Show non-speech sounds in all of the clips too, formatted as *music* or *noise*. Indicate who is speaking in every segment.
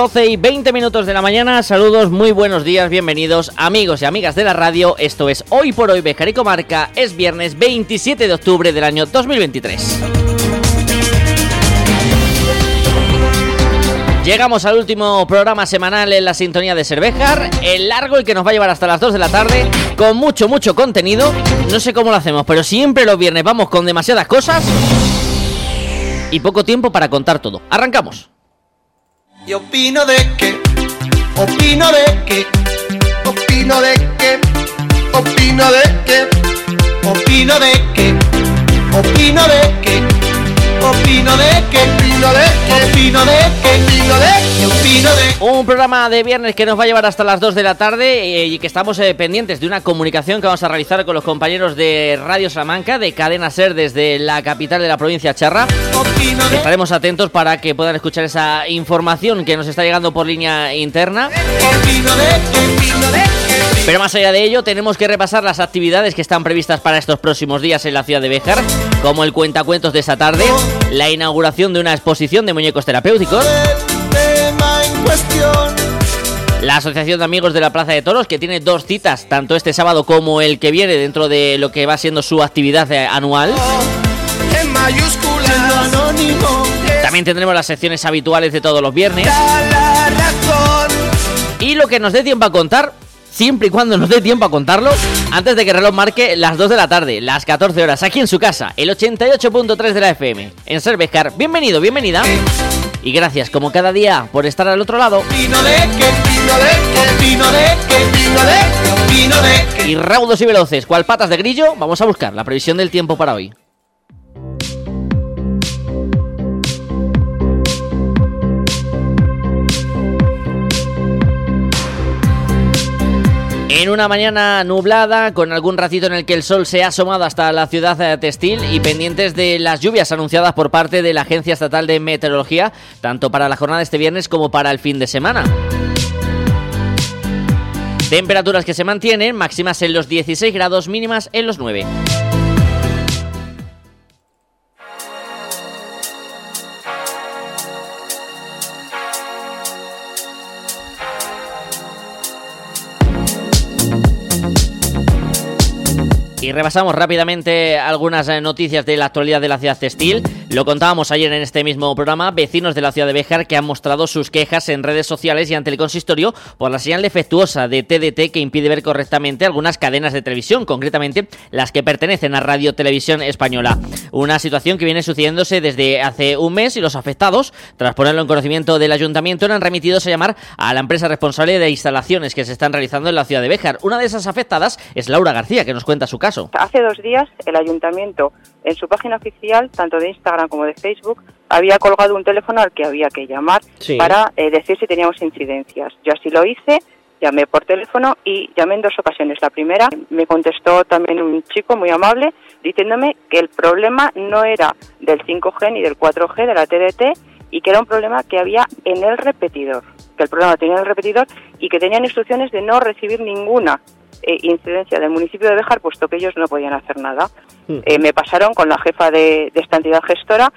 Speaker 1: 12 y 20 minutos de la mañana. Saludos, muy buenos días, bienvenidos amigos y amigas de la radio. Esto es Hoy por Hoy Bejar y Comarca. Es viernes 27 de octubre del año 2023. Llegamos al último programa semanal en la sintonía de Cervejar, el largo el que nos va a llevar hasta las 2 de la tarde, con mucho, mucho contenido. No sé cómo lo hacemos, pero siempre los viernes vamos con demasiadas cosas y poco tiempo para contar todo. Arrancamos.
Speaker 2: Y opino de que, opino de que, opino de que, opino de que, opino de que, opino de que, opino de que, opino de que, opino de que, opino de
Speaker 1: Un programa de viernes que nos va a llevar hasta las 2 de la tarde eh, y que estamos eh, pendientes de una comunicación que vamos a realizar con los compañeros de Radio Salamanca, de Cadena Ser desde la capital de la provincia Charra. Estaremos atentos para que puedan escuchar esa información que nos está llegando por línea interna. Pero más allá de ello, tenemos que repasar las actividades que están previstas para estos próximos días en la ciudad de Béjar, como el cuentacuentos de esta tarde, la inauguración de una exposición de muñecos terapéuticos,
Speaker 2: cuestión.
Speaker 1: la Asociación de Amigos de la Plaza de Toros, que tiene dos citas, tanto este sábado como el que viene, dentro de lo que va siendo su actividad eh, anual.
Speaker 2: en mayúsculas, anónimo,
Speaker 1: También tendremos las secciones habituales de todos los viernes. Y lo que nos dé tiempo a contar, siempre y cuando nos dé tiempo a contarlo, antes de que el reloj marque las 2 de la tarde, las 14 horas, aquí en su casa, el 88.3 de la FM, en Cervescar. Bienvenido, bienvenida. Y gracias, como cada día, por estar al otro lado. Y raudos y veloces, cual patas de grillo, vamos a buscar la previsión del tiempo para hoy. En una mañana nublada, con algún ratito en el que el sol se ha asomado hasta la ciudad eh, textil y pendientes de las lluvias anunciadas por parte de la Agencia Estatal de Meteorología, tanto para la jornada de este viernes como para el fin de semana. Temperaturas que se mantienen, máximas en los 16 grados, mínimas en los 9. Y repasamos rápidamente algunas eh, noticias de la actualidad de la ciudad textil. Lo contábamos ayer en este mismo programa, vecinos de la ciudad de Béjar que han mostrado sus quejas en redes sociales y ante el consistorio por la señal defectuosa de TDT que impide ver correctamente algunas cadenas de televisión, concretamente las que pertenecen a Radio Televisión Española. Una situación que viene sucediéndose desde hace un mes y los afectados, tras ponerlo en conocimiento del ayuntamiento, eran remitidos a llamar a la empresa responsable de instalaciones que se están realizando en la ciudad de Béjar. Una de esas afectadas es Laura García, que nos cuenta su caso.
Speaker 3: Hace dos días el ayuntamiento en su página oficial, tanto de Instagram como de Facebook, había colgado un teléfono al que había que llamar
Speaker 1: Sí.
Speaker 3: para eh, decir si teníamos incidencias. Yo así lo hice, llamé por teléfono y llamé en dos ocasiones. La primera me contestó también un chico muy amable diciéndome que el problema no era del 5G ni del 4G de la TDT y que era un problema que había en el repetidor, que el problema tenía en el repetidor y que tenían instrucciones de no recibir ninguna eh, incidencia del municipio de Béjar, puesto que ellos no podían hacer nada. Eh, me pasaron con la jefa de, de esta entidad gestora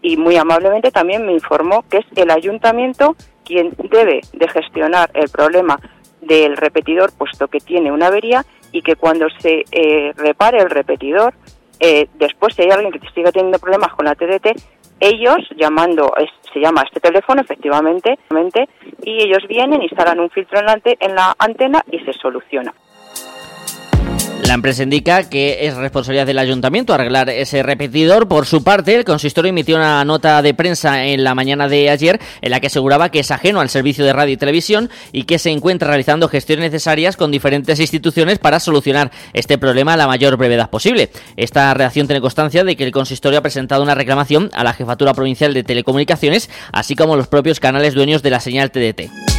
Speaker 3: y muy amablemente también me informó que es el ayuntamiento quien debe de gestionar el problema del repetidor, puesto que tiene una avería y que cuando se eh, repare el repetidor, eh, después si hay alguien que siga teniendo problemas con la TDT, ellos llamando, se llama este teléfono efectivamente, y ellos vienen, instalan un filtro en la, en la antena y se soluciona.
Speaker 1: La empresa indica que es responsabilidad del ayuntamiento arreglar ese repetidor. Por su parte, el consistorio emitió una nota de prensa en la mañana de ayer en la que aseguraba que es ajeno al servicio de radio y televisión y que se encuentra realizando gestiones necesarias con diferentes instituciones para solucionar este problema a la mayor brevedad posible. Esta reacción tiene constancia de que el consistorio ha presentado una reclamación a la Jefatura Provincial de Telecomunicaciones, así como a los propios canales dueños de la señal TDT.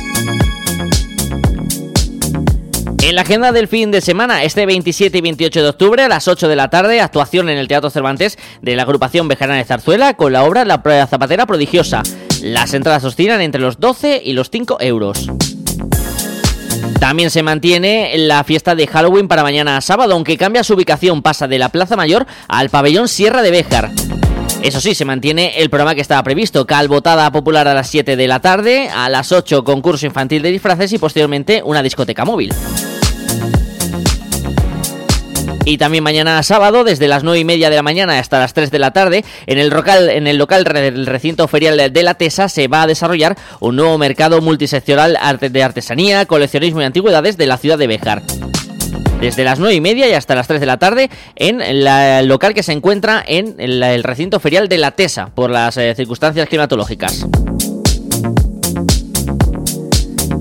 Speaker 1: En la agenda del fin de semana, este 27 y 28 de octubre a las 8 de la tarde, actuación en el Teatro Cervantes de la agrupación Bejarana de Zarzuela con la obra La Prueba Zapatera Prodigiosa. Las entradas oscilan entre los 12 y los 5 euros. También se mantiene la fiesta de Halloween para mañana sábado, aunque cambia su ubicación, pasa de la Plaza Mayor al pabellón Sierra de Béjar. Eso sí, se mantiene el programa que estaba previsto. Calvotada popular a las 7 de la tarde, a las 8 concurso infantil de disfraces y posteriormente una discoteca móvil. Y también mañana sábado, desde las 9 y media de la mañana hasta las 3 de la tarde, en el local, en el local del recinto ferial de la TESA se va a desarrollar un nuevo mercado multiseccional de artesanía, coleccionismo y antigüedades de la ciudad de Béjar desde las 9 y media y hasta las 3 de la tarde en el local que se encuentra en el, recinto ferial de la TESA por las eh, circunstancias climatológicas.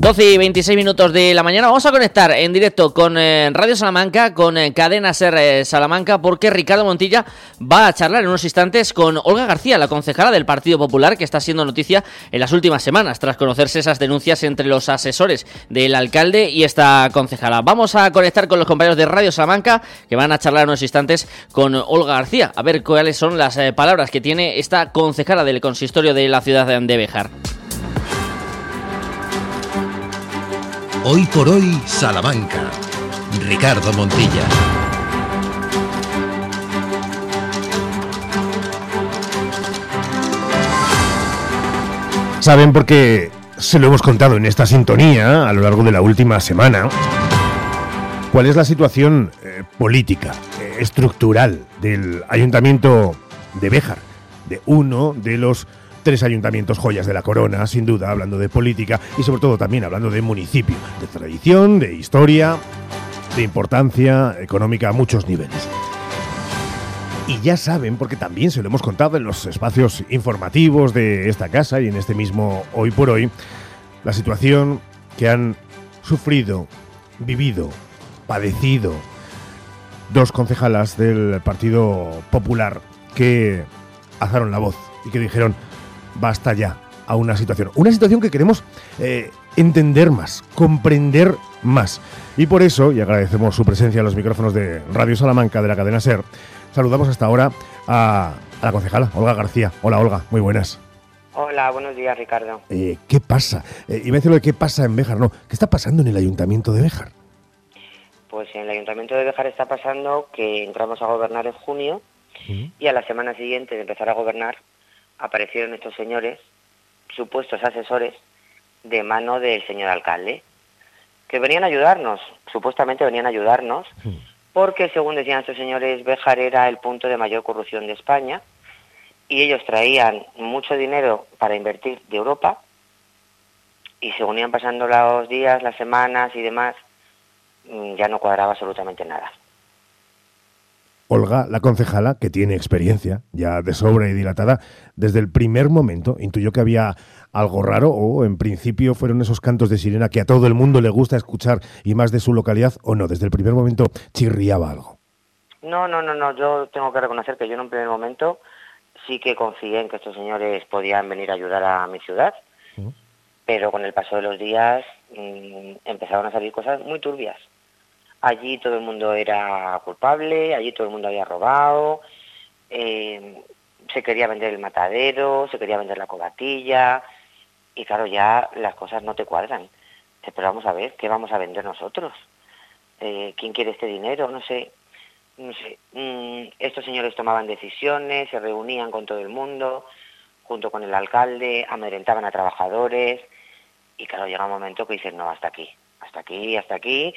Speaker 1: 12 y 26 minutos de la mañana. Vamos a conectar en directo con eh, Radio Salamanca, con eh, Cadena Ser eh, Salamanca, porque Ricardo Montilla va a charlar en unos instantes con Olga García, la concejala del Partido Popular, que está siendo noticia en las últimas semanas, tras conocerse esas denuncias entre los asesores del alcalde y esta concejala. Vamos a conectar con los compañeros de Radio Salamanca, que van a charlar en unos instantes con Olga García, a ver cuáles son las palabras que tiene esta concejala del consistorio de la ciudad de Bejar.
Speaker 4: Hoy por hoy, Salamanca. Ricardo Montilla.
Speaker 5: Saben porque se lo hemos contado en esta sintonía a lo largo de la última semana. ¿Cuál es la situación eh, política, eh, estructural del ayuntamiento de Béjar? De uno de los tres ayuntamientos joyas de la corona, sin duda, hablando de política y sobre todo también hablando de municipio, de tradición, de historia, de importancia económica a muchos niveles. Y ya saben, porque también se lo hemos contado en los espacios informativos de esta casa y en este mismo hoy por hoy, la situación que han sufrido, vivido, padecido dos concejalas del Partido Popular que alzaron la voz y que dijeron basta ya a una situación. Una situación que queremos eh, entender más, comprender más. Y por eso, y agradecemos su presencia en los micrófonos de Radio Salamanca de la cadena SER, saludamos hasta ahora a, la concejala, Olga García. Hola Olga, muy buenas.
Speaker 6: Hola, buenos días Ricardo.
Speaker 5: Eh, ¿Qué pasa? Eh, iba a decir lo de qué pasa en Béjar, no. ¿Qué está pasando en el ayuntamiento de Béjar?
Speaker 6: Pues en el ayuntamiento de Béjar está pasando que entramos a gobernar en junio y a la semana siguiente de empezar a gobernar aparecieron estos señores, supuestos asesores, de mano del señor alcalde, que venían a ayudarnos, supuestamente venían a ayudarnos, porque según decían estos señores, Béjar era el punto de mayor corrupción de España, y ellos traían mucho dinero para invertir de Europa, y según iban pasando los días, las semanas y demás, mm, ya no cuadraba absolutamente nada.
Speaker 5: Olga, la concejala, que tiene experiencia ya de sobra y dilatada, desde el primer momento intuyó que había algo raro o en principio fueron esos cantos de sirena que a todo el mundo le gusta escuchar y más de su localidad o no, desde el primer momento chirriaba algo.
Speaker 6: No, no, no, no, yo tengo que reconocer que yo en un primer momento sí que confié en que estos señores podían venir a ayudar a mi ciudad, pero con el paso de los días mm, empezaron a salir cosas muy turbias allí todo el mundo era culpable, allí todo el mundo había robado, eh, se quería vender el matadero, se quería vender la cobatilla, y claro, ya las cosas no te cuadran. Pero vamos a ver, ¿qué vamos a vender nosotros? Eh, ¿Quién quiere este dinero? No sé. No sé. Mm, estos señores tomaban decisiones, se reunían con todo el mundo, junto con el alcalde, amedrentaban a trabajadores, y claro, llega un momento que dicen, no, hasta aquí, hasta aquí, hasta aquí,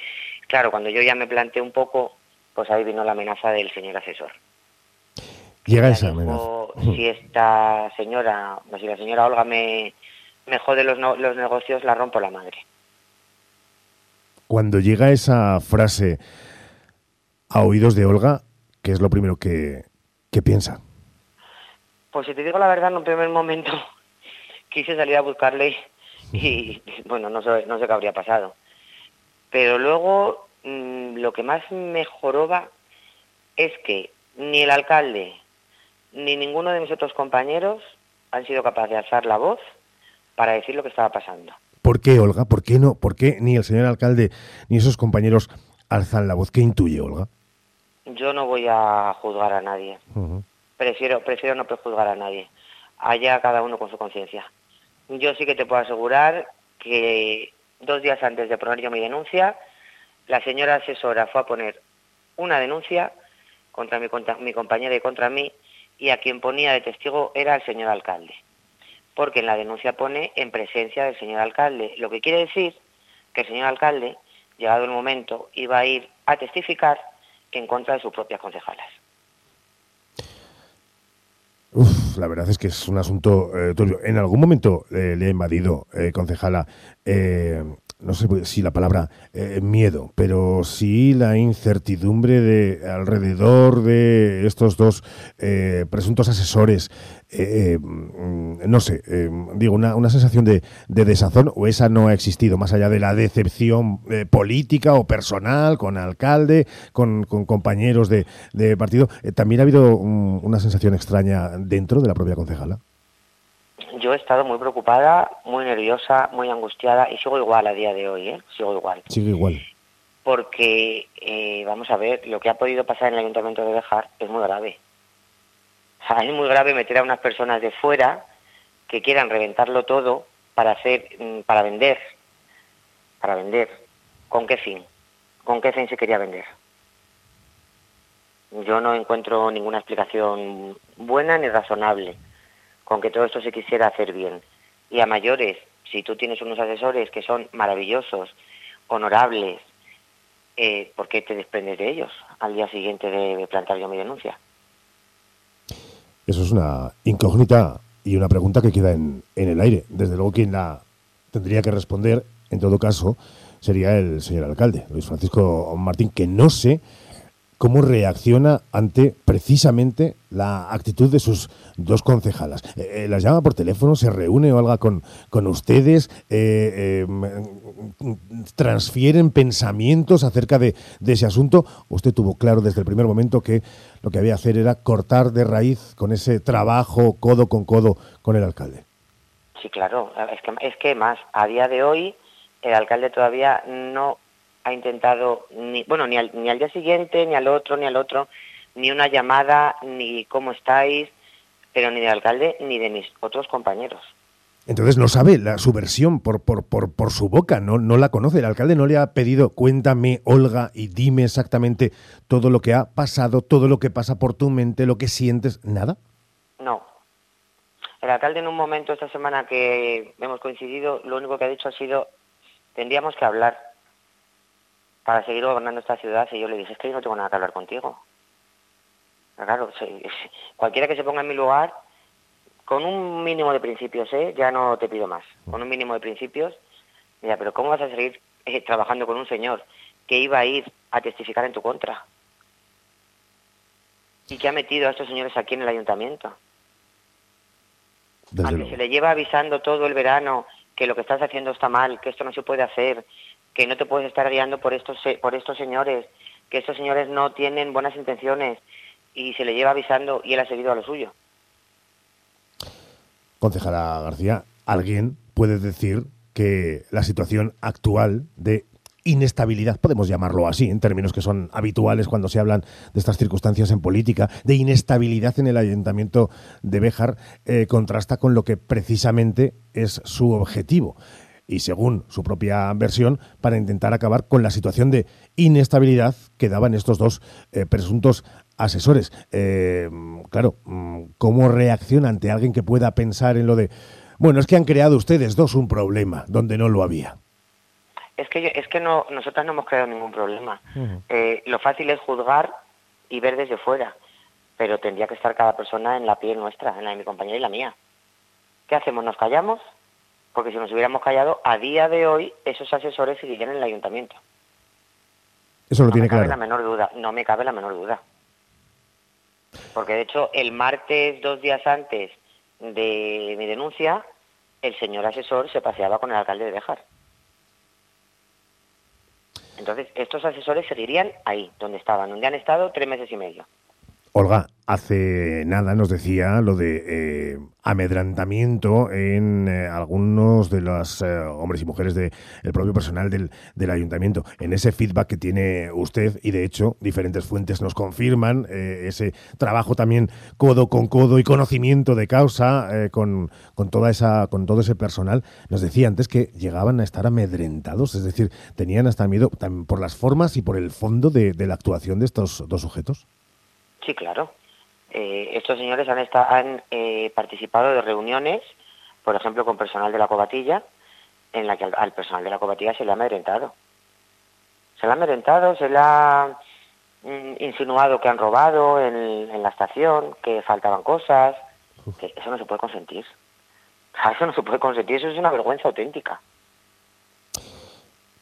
Speaker 6: Claro, cuando yo ya me planteé un poco, pues ahí vino la amenaza del señor asesor.
Speaker 5: Llega esa amenaza.
Speaker 6: Si esta señora, si la señora Olga me, me jode los, los negocios, la rompo la madre.
Speaker 5: Cuando llega esa frase a oídos de Olga, ¿qué es lo primero que, que piensa?
Speaker 6: Pues si te digo la verdad, en un primer momento *laughs* quise salir a buscarle y, bueno, no sé, no sé qué habría pasado. Pero luego mm, lo que más me joroba es que ni el alcalde ni ninguno de mis otros compañeros han sido capaces de alzar la voz para decir lo que estaba pasando.
Speaker 5: ¿Por qué, Olga? ¿Por qué no? ¿Por qué ni el señor alcalde ni esos compañeros alzan la voz? ¿Qué intuye, Olga?
Speaker 6: Yo no voy a juzgar a nadie. Prefiero, prefiero no prejuzgar a nadie. Allá cada uno con su conciencia. Yo sí que te puedo asegurar que dos días antes de poner yo mi denuncia, la señora asesora fue a poner una denuncia contra mi, compañera y contra mí y a quien ponía de testigo era el señor alcalde, porque en la denuncia pone en presencia del señor alcalde, lo que quiere decir que el señor alcalde, llegado el momento, iba a ir a testificar en contra de sus propias concejalas.
Speaker 5: La verdad es que es un asunto eh. En algún momento eh, le ha invadido, eh, concejala, no sé si la palabra eh, miedo, pero sí la incertidumbre de alrededor de estos dos eh, presuntos asesores. eh, eh, mm, no sé, digo, una, una sensación de, de desazón o esa no ha existido, más allá de la decepción política o personal con alcalde, con, con compañeros de, de partido. También ha habido un- una sensación extraña dentro de la propia concejala.
Speaker 6: Yo he estado muy preocupada, muy nerviosa, muy angustiada y sigo igual a día de hoy, ¿eh? sigo igual.
Speaker 5: Sigue igual.
Speaker 6: Porque, eh, vamos a ver, lo que ha podido pasar en el Ayuntamiento de Bejar es muy grave. O sea, es muy grave meter a unas personas de fuera que quieran reventarlo todo para hacer, mm, para vender, para vender. ¿Con qué fin? ¿Con qué fin se quería vender? Yo no encuentro ninguna explicación buena ni razonable con que todo esto se quisiera hacer bien. Y a mayores, si tú tienes unos asesores que son maravillosos, honorables, eh, ¿por qué te desprendes de ellos al día siguiente de plantar yo mi denuncia?
Speaker 5: Eso es una incógnita y una pregunta que queda en, en el aire. Desde luego, quien la tendría que responder, en todo caso, sería el señor alcalde, Luis Francisco Martín, que no sé cómo reacciona ante precisamente la actitud de sus dos concejalas. Eh, eh, ¿Las llama por teléfono? ¿Se reúne o algo con, con ustedes? Eh, eh, ¿Transfieren pensamientos acerca de, de ese asunto? Usted tuvo claro desde el primer momento que lo que había que hacer era cortar de raíz con ese trabajo codo con codo con el alcalde.
Speaker 6: Sí, claro. Es que, es que más, a día de hoy, el alcalde todavía no ha intentado, ni, bueno, ni al, ni al día siguiente, ni al otro, ni al otro, ni una llamada, ni cómo estáis, pero ni del alcalde ni de mis otros compañeros.
Speaker 5: Entonces no sabe la, su versión por, por, por, por su boca, no, no la conoce. El alcalde no le ha pedido, cuéntame, Olga, y dime exactamente todo lo que ha pasado, todo lo que pasa por tu mente, lo que sientes, nada.
Speaker 6: No. El alcalde en un momento esta semana que hemos coincidido, lo único que ha dicho ha sido, tendríamos que hablar para seguir gobernando esta ciudad. Y yo le dije, es que yo no tengo nada que hablar contigo. Claro, *laughs* cualquiera que se ponga en mi lugar, con un mínimo de principios, ¿eh? ya no te pido más, con un mínimo de principios, mira, pero ¿cómo vas a seguir eh, trabajando con un señor que iba a ir a testificar en tu contra? Y que ha metido a estos señores aquí en el ayuntamiento.
Speaker 5: Desde
Speaker 6: a que
Speaker 5: luego.
Speaker 6: se le lleva avisando todo el verano que lo que estás haciendo está mal, que esto no se puede hacer, que no te puedes estar guiando por estos se- por estos señores, que estos señores no tienen buenas intenciones y se le lleva avisando y él ha seguido a lo suyo.
Speaker 5: Concejala García, ¿alguien puede decir que la situación actual de inestabilidad, podemos llamarlo así, en términos que son habituales cuando se hablan de estas circunstancias en política, de inestabilidad en el ayuntamiento de Béjar, eh, contrasta con lo que precisamente es su objetivo. Y según su propia versión, para intentar acabar con la situación de inestabilidad que daban estos dos eh, presuntos asesores. Eh, claro, mm, ¿cómo reacciona ante alguien que pueda pensar en lo de, bueno, es que han creado ustedes dos un problema donde no lo había?
Speaker 6: Es que yo- es que no nosotras no hemos creado ningún problema. Eh, lo fácil es juzgar y ver desde fuera, pero tendría que estar cada persona en la piel nuestra, en la de mi compañera y la mía. ¿Qué hacemos? ¿Nos callamos? Porque si nos hubiéramos callado, a día de hoy esos asesores seguirían en el ayuntamiento.
Speaker 5: Eso lo
Speaker 6: no
Speaker 5: tiene
Speaker 6: me cabe
Speaker 5: claro.
Speaker 6: la menor duda, no me cabe la menor duda. Porque de hecho, el martes, dos días antes de mi denuncia, el señor asesor se paseaba con el alcalde de Bejar. Entonces, estos asesores seguirían ahí, donde estaban, donde han estado tres meses y medio.
Speaker 5: Olga, hace nada nos decía lo de eh, amedrantamiento en eh, algunos de los eh, hombres y mujeres del propio personal del, del ayuntamiento. En ese feedback que tiene usted, y de hecho diferentes fuentes nos confirman eh, ese trabajo también codo con codo y conocimiento de causa con, con, toda esa, con todo ese personal, nos decía antes que llegaban a estar amedrentados, es decir, tenían hasta miedo por las formas y por el fondo de, de la actuación de estos dos sujetos.
Speaker 6: Sí, claro. Eh, estos señores han, esta- han eh, participado de reuniones, por ejemplo, con personal de la cobatilla, en la que al, al personal de la cobatilla se le ha amedrentado. Se le ha amedrentado, se le ha mm, insinuado que han robado en, en la estación, que faltaban cosas, que eso no se puede consentir. *laughs* Eso no se puede consentir, eso es una vergüenza auténtica.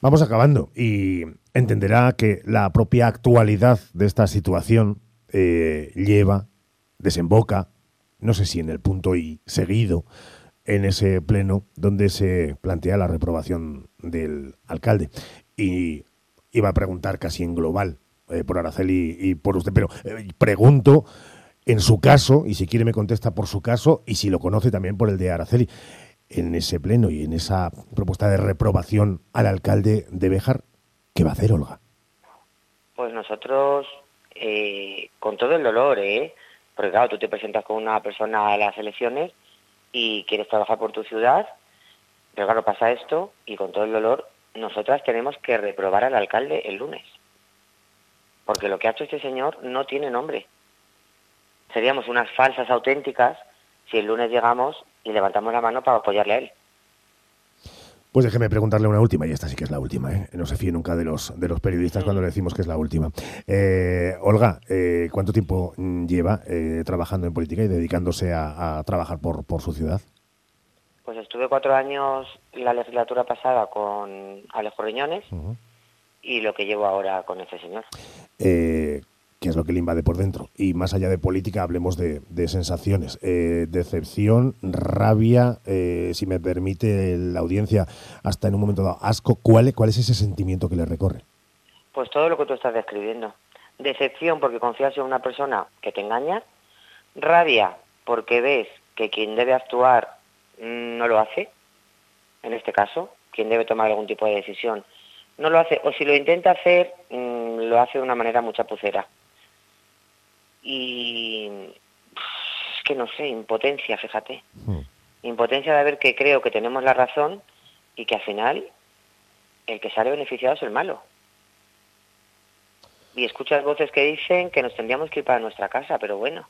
Speaker 5: Vamos acabando y entenderá que la propia actualidad de esta situación eh, lleva, desemboca, no sé si en el punto y seguido, en ese pleno donde se plantea la reprobación del alcalde. Y iba a preguntar casi en global eh, por Araceli y por usted, pero eh, pregunto en su caso, y si quiere me contesta por su caso, y si lo conoce también por el de Araceli en ese pleno y en esa propuesta de reprobación al alcalde de Béjar, ¿qué va a hacer Olga?
Speaker 6: Pues nosotros, eh, con todo el dolor, ¿eh? Porque claro, tú te presentas con una persona a las elecciones y quieres trabajar por tu ciudad, pero claro, pasa esto y con todo el dolor, nosotras tenemos que reprobar al alcalde el lunes. Porque lo que ha hecho este señor no tiene nombre. Seríamos unas falsas auténticas si el lunes llegamos y levantamos la mano para apoyarle a él.
Speaker 5: Pues déjeme preguntarle una última, y esta sí que es la última, ¿eh? no se fíe nunca de los, de los periodistas cuando le decimos que es la última. Eh, Olga, eh, ¿cuánto tiempo mm, lleva trabajando en política y dedicándose a, a trabajar por, por su ciudad?
Speaker 6: Pues estuve cuatro años la legislatura pasada con Alejo Riñones y lo que llevo ahora con este señor.
Speaker 5: ¿Qué es lo que le invade por dentro? Y más allá de política, hablemos de, sensaciones. Eh, decepción, rabia, eh, si me permite la audiencia, hasta en un momento dado, asco. ¿Cuál, ¿Cuál es ese sentimiento que le recorre?
Speaker 6: Pues todo lo que tú estás describiendo. Decepción porque confías en una persona que te engaña. Rabia porque ves que quien debe actuar mm, no lo hace. En este caso, quien debe tomar algún tipo de decisión no lo hace. O si lo intenta hacer, mm, lo hace de una manera muy chapucera. Y es que no sé, impotencia, fíjate.
Speaker 5: Hmm.
Speaker 6: Impotencia de ver que creo que tenemos la razón y que al final el que sale beneficiado es el malo. Y escuchas voces que dicen que nos tendríamos que ir para nuestra casa, pero bueno.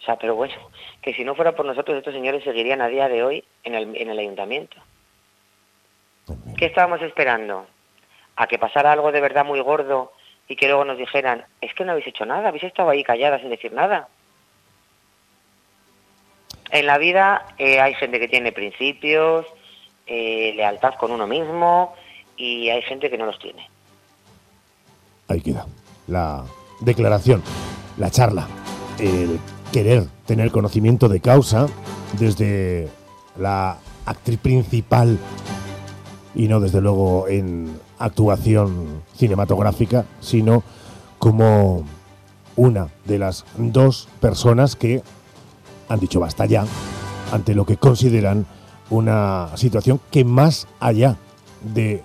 Speaker 6: O sea, pero bueno, *laughs* que si no fuera por nosotros, estos señores seguirían a día de hoy en el, en el ayuntamiento. ¿Qué estábamos esperando? ¿A que pasara algo de verdad muy gordo y que luego nos dijeran, es que no habéis hecho nada, habéis estado ahí calladas sin decir nada? En la vida eh, hay gente que tiene principios, eh, lealtad con uno mismo y hay gente que no los tiene.
Speaker 5: Ahí queda. La declaración, la charla, el querer tener conocimiento de causa desde la actriz principal y no desde luego en actuación cinematográfica, sino como una de las dos personas que han dicho basta ya ante lo que consideran una situación que más allá de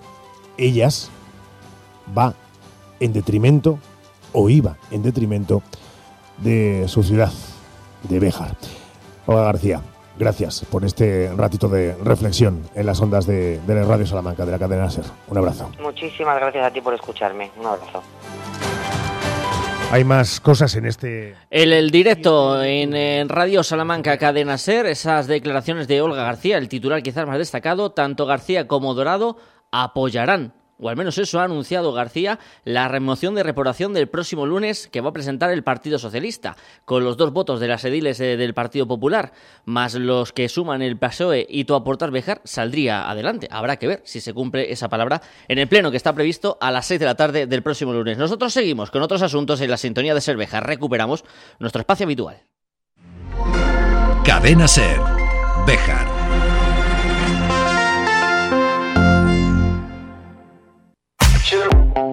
Speaker 5: ellas va en detrimento o iba en detrimento de su ciudad, de Béjar. Olga García, gracias por este ratito de reflexión en las ondas de, de la Radio Salamanca, de la cadena SER. Un abrazo.
Speaker 6: Muchísimas gracias a ti por escucharme. Un abrazo.
Speaker 5: Hay más cosas en este...
Speaker 1: El, el directo en, en Radio Salamanca Cadena Ser, esas declaraciones de Olga García, el titular quizás más destacado, tanto García como Dorado apoyarán, o al menos eso ha anunciado García, la remoción de reprobación del próximo lunes que va a presentar el Partido Socialista, con los dos votos de las ediles eh, del Partido Popular, más los que suman el PSOE y tu aportar Bejar, saldría adelante. Habrá que ver si se cumple esa palabra en el pleno que está previsto a las 6 de la tarde del próximo lunes. Nosotros seguimos con otros asuntos en la sintonía de Serveja. Recuperamos nuestro espacio habitual.
Speaker 4: Cadena Ser. Béjar.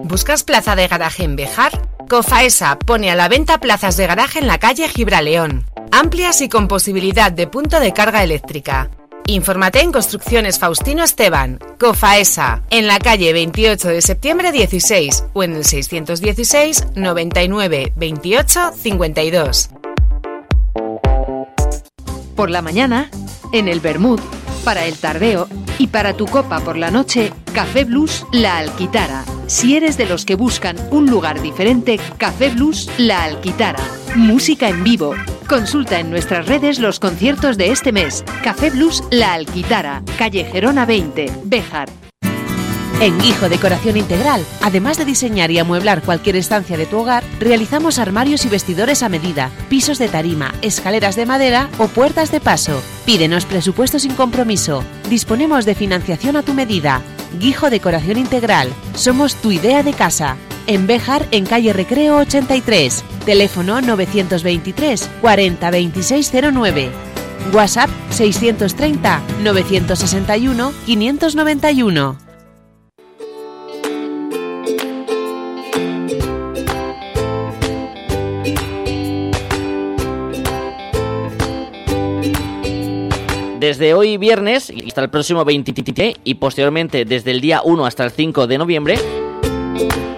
Speaker 7: ¿Buscas plaza de garaje en Bejar? Cofaesa pone a la venta plazas de garaje en la calle Gibraleón, amplias y con posibilidad de punto de carga eléctrica. Infórmate en Construcciones Faustino Esteban, Cofaesa, en la calle 28 de septiembre 16 o en el 616 99 28 52.
Speaker 8: Por la mañana, en el Bermud, para el tardeo y para tu copa por la noche, Café Blues La Alquitara. Si eres de los que buscan un lugar diferente, Café Blues La Alquitara. música en vivo. Consulta en nuestras redes los conciertos de este mes. Café Blues La Alquitara, calle Gerona 20, Béjar.
Speaker 9: En Guijo Decoración Integral, además de diseñar y amueblar cualquier estancia de tu hogar, realizamos armarios y vestidores a medida, pisos de tarima, escaleras de madera o puertas de paso. Pídenos presupuesto sin compromiso. Disponemos de financiación a tu medida. Guijo Decoración Integral. Somos tu idea de casa. En Béjar, en calle Recreo 83. Teléfono 923 40 2609. WhatsApp 630 961 591.
Speaker 1: Desde hoy viernes y hasta el próximo 20 y posteriormente desde el día 1 hasta el 5 de noviembre,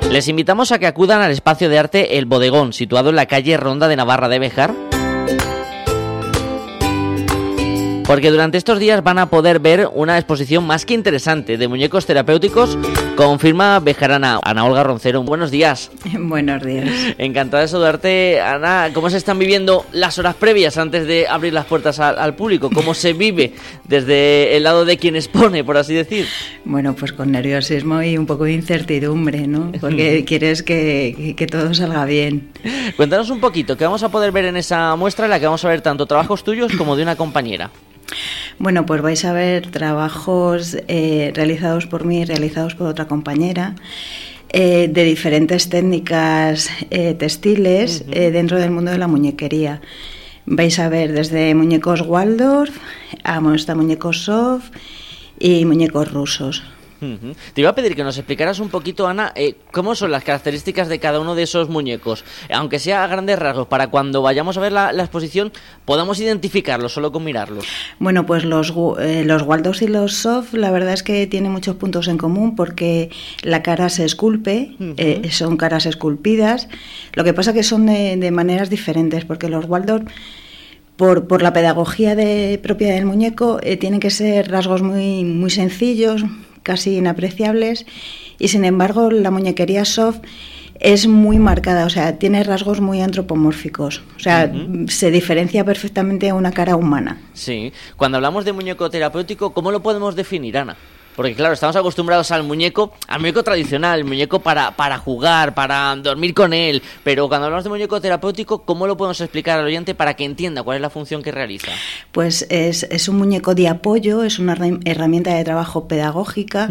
Speaker 1: les invitamos a que acudan al espacio de arte El Bodegón, situado en la calle Ronda de Navarra de Bejar, porque durante estos días van a poder ver una exposición más que interesante de muñecos terapéuticos con firma bejarana. Ana Olga Roncero, buenos días. *laughs*
Speaker 10: Buenos días.
Speaker 1: Encantada de saludarte, Ana. ¿Cómo se están viviendo las horas previas antes de abrir las puertas al, al público? ¿Cómo se vive desde el lado de quien expone, por así decir?
Speaker 10: Bueno, pues con nerviosismo y un poco de incertidumbre, ¿no? Porque *laughs* quieres que, que todo salga bien.
Speaker 1: Cuéntanos un poquito, ¿qué vamos a poder ver en esa muestra en la que vamos a ver tanto trabajos tuyos como de una compañera?
Speaker 10: Bueno, pues vais a ver trabajos eh, realizados por mí, realizados por otra compañera. Eh, de diferentes técnicas eh, textiles dentro del mundo de la muñequería. Vais a ver desde muñecos Waldorf a hasta muñecos soft y muñecos rusos.
Speaker 1: Te iba a pedir que nos explicaras un poquito, Ana, eh, cómo son las características de cada uno de esos muñecos, aunque sea a grandes rasgos, para cuando vayamos a ver la, la exposición podamos identificarlos solo con mirarlos.
Speaker 10: Bueno, pues los, eh, los Waldorf y los soft, la verdad es que tienen muchos puntos en común porque la cara se esculpe, eh, son caras esculpidas. Lo que pasa que son de, de maneras diferentes porque los Waldorf por, por la pedagogía de, propia del muñeco, eh, tienen que ser rasgos muy, muy sencillos, casi inapreciables, y sin embargo la muñequería soft es muy marcada, o sea, tiene rasgos muy antropomórficos, o sea, se diferencia perfectamente a una cara humana.
Speaker 1: Sí. Cuando hablamos de muñeco terapéutico, ¿cómo lo podemos definir, Ana? Porque claro, estamos acostumbrados al muñeco, al muñeco tradicional, el muñeco para, para jugar, para dormir con él, pero cuando hablamos de muñeco terapéutico, ¿cómo lo podemos explicar al oyente para que entienda cuál es la función que realiza?
Speaker 10: Pues es, es un muñeco de apoyo, es una herram- herramienta de trabajo pedagógica.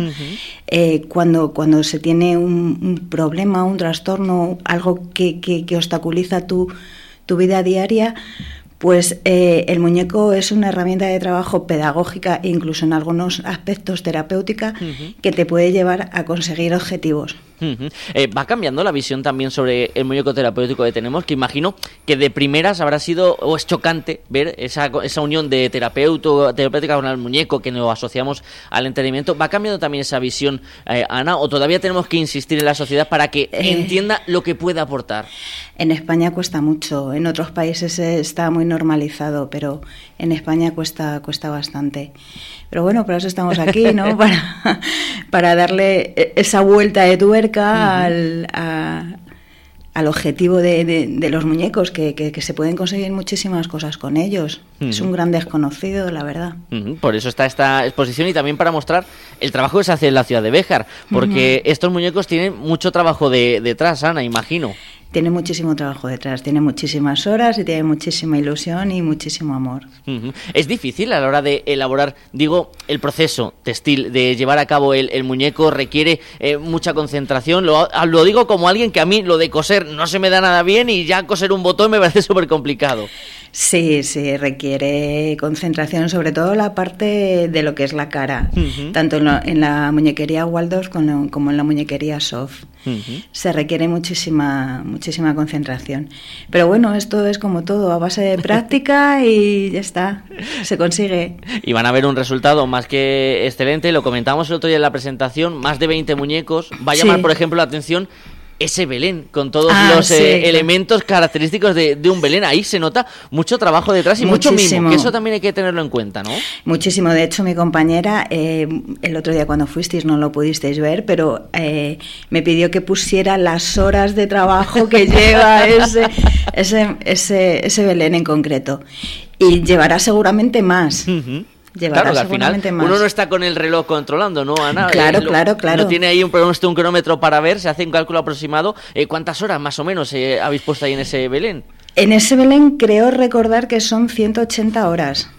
Speaker 10: Eh, cuando, cuando se tiene un, un problema, un trastorno, algo que, que- que obstaculiza tu, tu vida diaria, pues eh, el muñeco es una herramienta de trabajo pedagógica e incluso en algunos aspectos terapéutica que te puede llevar a conseguir objetivos.
Speaker 1: Eh, va cambiando la visión también sobre el muñeco terapéutico que tenemos, que imagino que de primeras habrá sido o es chocante ver esa, esa unión de terapeuto, terapéutica con el muñeco que nos asociamos al entretenimiento. ¿Va cambiando también esa visión, eh, Ana, o todavía tenemos que insistir en la sociedad para que
Speaker 10: Eh.
Speaker 1: entienda lo que puede aportar?
Speaker 10: En España cuesta mucho, en otros países está muy normalizado, pero en España cuesta, cuesta bastante. Pero bueno, por eso estamos aquí, ¿no? *laughs* Para, para darle e- esa vuelta de tuerca al, a- al objetivo de, de- de los muñecos, que, que- que se pueden conseguir muchísimas cosas con ellos. Es un gran desconocido, la verdad.
Speaker 1: Por eso está esta exposición y también para mostrar el trabajo que se hace en la ciudad de Béjar, porque estos muñecos tienen mucho trabajo de, detrás, Ana, imagino.
Speaker 10: Tiene muchísimo trabajo detrás, tiene muchísimas horas y tiene muchísima ilusión y muchísimo amor.
Speaker 1: Es difícil a la hora de elaborar, digo, el proceso textil, de llevar a cabo el, muñeco, requiere eh, mucha concentración. Lo, lo digo como alguien que a mí lo de coser no se me da nada bien y ya coser un botón me *laughs* parece súper complicado.
Speaker 10: Sí, sí, requiere concentración, sobre todo la parte de lo que es la cara, tanto en, lo- en la muñequería Waldorf como, como en la muñequería Soft. Se requiere muchísima, muchísima concentración. Pero bueno, esto es como todo, a base de práctica *laughs* y ya está, se consigue.
Speaker 1: Y van a ver un resultado más que excelente. Lo comentamos el otro día en la presentación, más de 20 muñecos. Va a llamar,
Speaker 10: Sí.
Speaker 1: por ejemplo, la atención ese Belén, con todos
Speaker 10: Ah,
Speaker 1: los
Speaker 10: sí,
Speaker 1: eh, elementos característicos de, de un Belén. Ahí se nota mucho trabajo detrás y mucho mimo, que eso también hay que tenerlo en cuenta, ¿no?
Speaker 10: Muchísimo. De hecho, mi compañera, eh, el otro día cuando fuisteis no lo pudisteis ver, pero eh, me pidió que pusiera las horas de trabajo que *laughs* lleva ese, ese, ese, ese Belén en concreto. Y llevará seguramente más. Llevará
Speaker 1: Claro, al final
Speaker 10: más.
Speaker 1: uno no está con el reloj controlando, ¿no, Ana?
Speaker 10: Claro,
Speaker 1: Eh, lo-
Speaker 10: claro, claro.
Speaker 1: No tiene ahí un, un un cronómetro para ver, se hace un cálculo aproximado. Eh, ¿Cuántas horas más o menos eh, habéis puesto ahí en ese Belén?
Speaker 10: En ese Belén creo recordar que son 180 horas.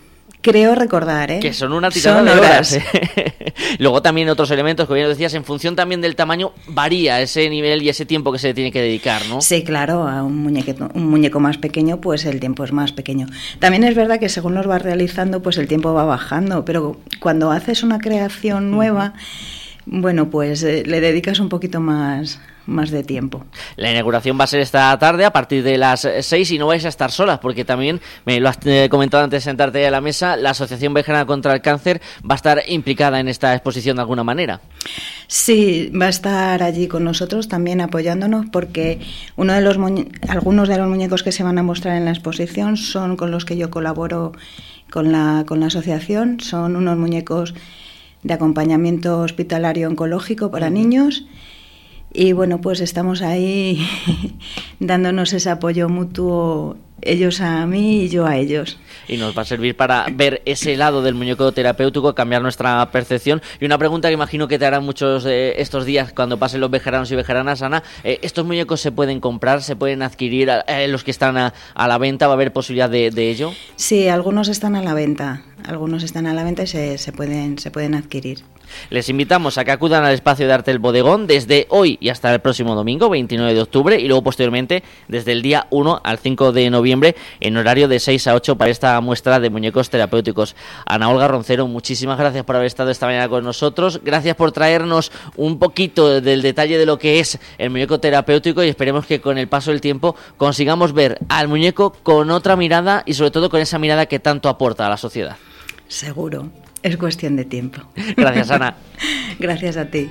Speaker 10: Creo recordar, ¿eh?
Speaker 1: Que son una tirada
Speaker 10: Son
Speaker 1: de horas. ¿eh? *laughs* Luego también otros elementos, como bien decías, en función también del tamaño, varía ese nivel y ese tiempo que se le tiene que dedicar, ¿no?
Speaker 10: Sí, claro, a un muñeco, un muñeco más pequeño, pues el tiempo es más pequeño. También es verdad que según los vas realizando, pues el tiempo va bajando, pero cuando haces una creación nueva, bueno, pues eh, le dedicas un poquito más, más de tiempo.
Speaker 1: La inauguración va a ser esta tarde a partir de las 6 y no vais a estar solas, porque también, me lo has eh, comentado antes de sentarte a la mesa, la Asociación Bejarana contra el Cáncer va a estar implicada en esta exposición de alguna manera.
Speaker 10: Sí, va a estar allí con nosotros también apoyándonos porque uno de los algunos de los muñecos que se van a mostrar en la exposición son con los que yo colaboro con la, con la asociación, son unos muñecos de acompañamiento hospitalario oncológico para niños y bueno, pues estamos ahí *laughs* dándonos ese apoyo mutuo, ellos a mí y yo a ellos.
Speaker 1: Y nos va a servir para ver ese lado del muñeco terapéutico, cambiar nuestra percepción. Y una pregunta que imagino que te harán muchos eh, estos días cuando pasen los bejaranos y bejaranas, Ana. eh, ¿Estos muñecos se pueden comprar, se pueden adquirir? eh, los que están a, a la venta, ¿va a haber posibilidad de, de ello?
Speaker 10: Sí, algunos están a la venta, algunos están a la venta y se, se pueden, se pueden adquirir.
Speaker 1: Les invitamos a que acudan al espacio de arte El Bodegón desde hoy y hasta el próximo domingo, 29 de octubre, y luego posteriormente desde el día 1 al 5 de noviembre en horario de 6 a 8 para esta muestra de muñecos terapéuticos. Ana Olga Roncero, muchísimas gracias por haber estado esta mañana con nosotros. Gracias por traernos un poquito del detalle de lo que es el muñeco terapéutico y esperemos que con el paso del tiempo consigamos ver al muñeco con otra mirada y sobre todo con esa mirada que tanto aporta a la sociedad.
Speaker 10: Seguro, es cuestión de tiempo.
Speaker 1: Gracias, Ana. *laughs*
Speaker 10: Gracias a ti.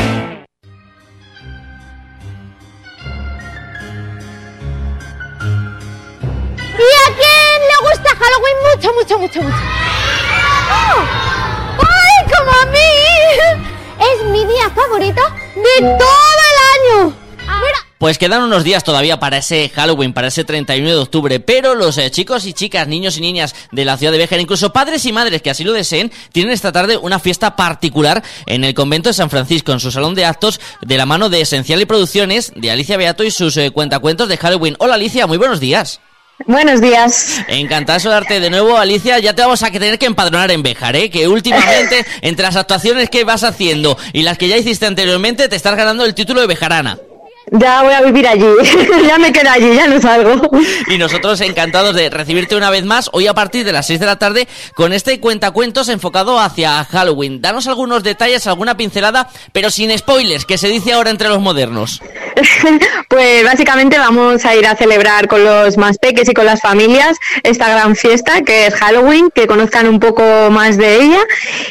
Speaker 11: Halloween mucho, mucho, mucho, mucho? ¡Oh! ¡Ay, como a mí! Es mi día favorito de todo el año.
Speaker 1: Pues quedan unos días todavía para ese Halloween, para ese 31 de octubre, pero los eh, chicos y chicas, niños y niñas de la ciudad de Béjar, incluso padres y madres que así lo deseen, tienen esta tarde una fiesta particular en el convento de San Francisco, en su salón de actos, de la mano de Esencial y Producciones, de Alicia Beato y sus eh, cuentacuentos de Halloween. Hola Alicia, muy buenos días.
Speaker 12: Buenos días.
Speaker 1: Encantado de saludarte de nuevo, Alicia. Ya te vamos a tener que empadronar en Béjar, ¿eh? Que últimamente, *laughs* entre las actuaciones que vas haciendo y las que ya hiciste anteriormente, te estás ganando el título de Bejarana.
Speaker 12: Ya voy a vivir allí. *laughs* ya me quedo allí, ya no salgo.
Speaker 1: Y nosotros encantados de recibirte una vez más, hoy a partir de las 6 de la tarde, con este cuentacuentos enfocado hacia Halloween. Danos algunos detalles, alguna pincelada, pero sin spoilers, que se dice ahora entre los modernos. *laughs*
Speaker 12: Pues básicamente vamos a ir a celebrar con los más peques y con las familias esta gran fiesta que es Halloween, que conozcan un poco más de ella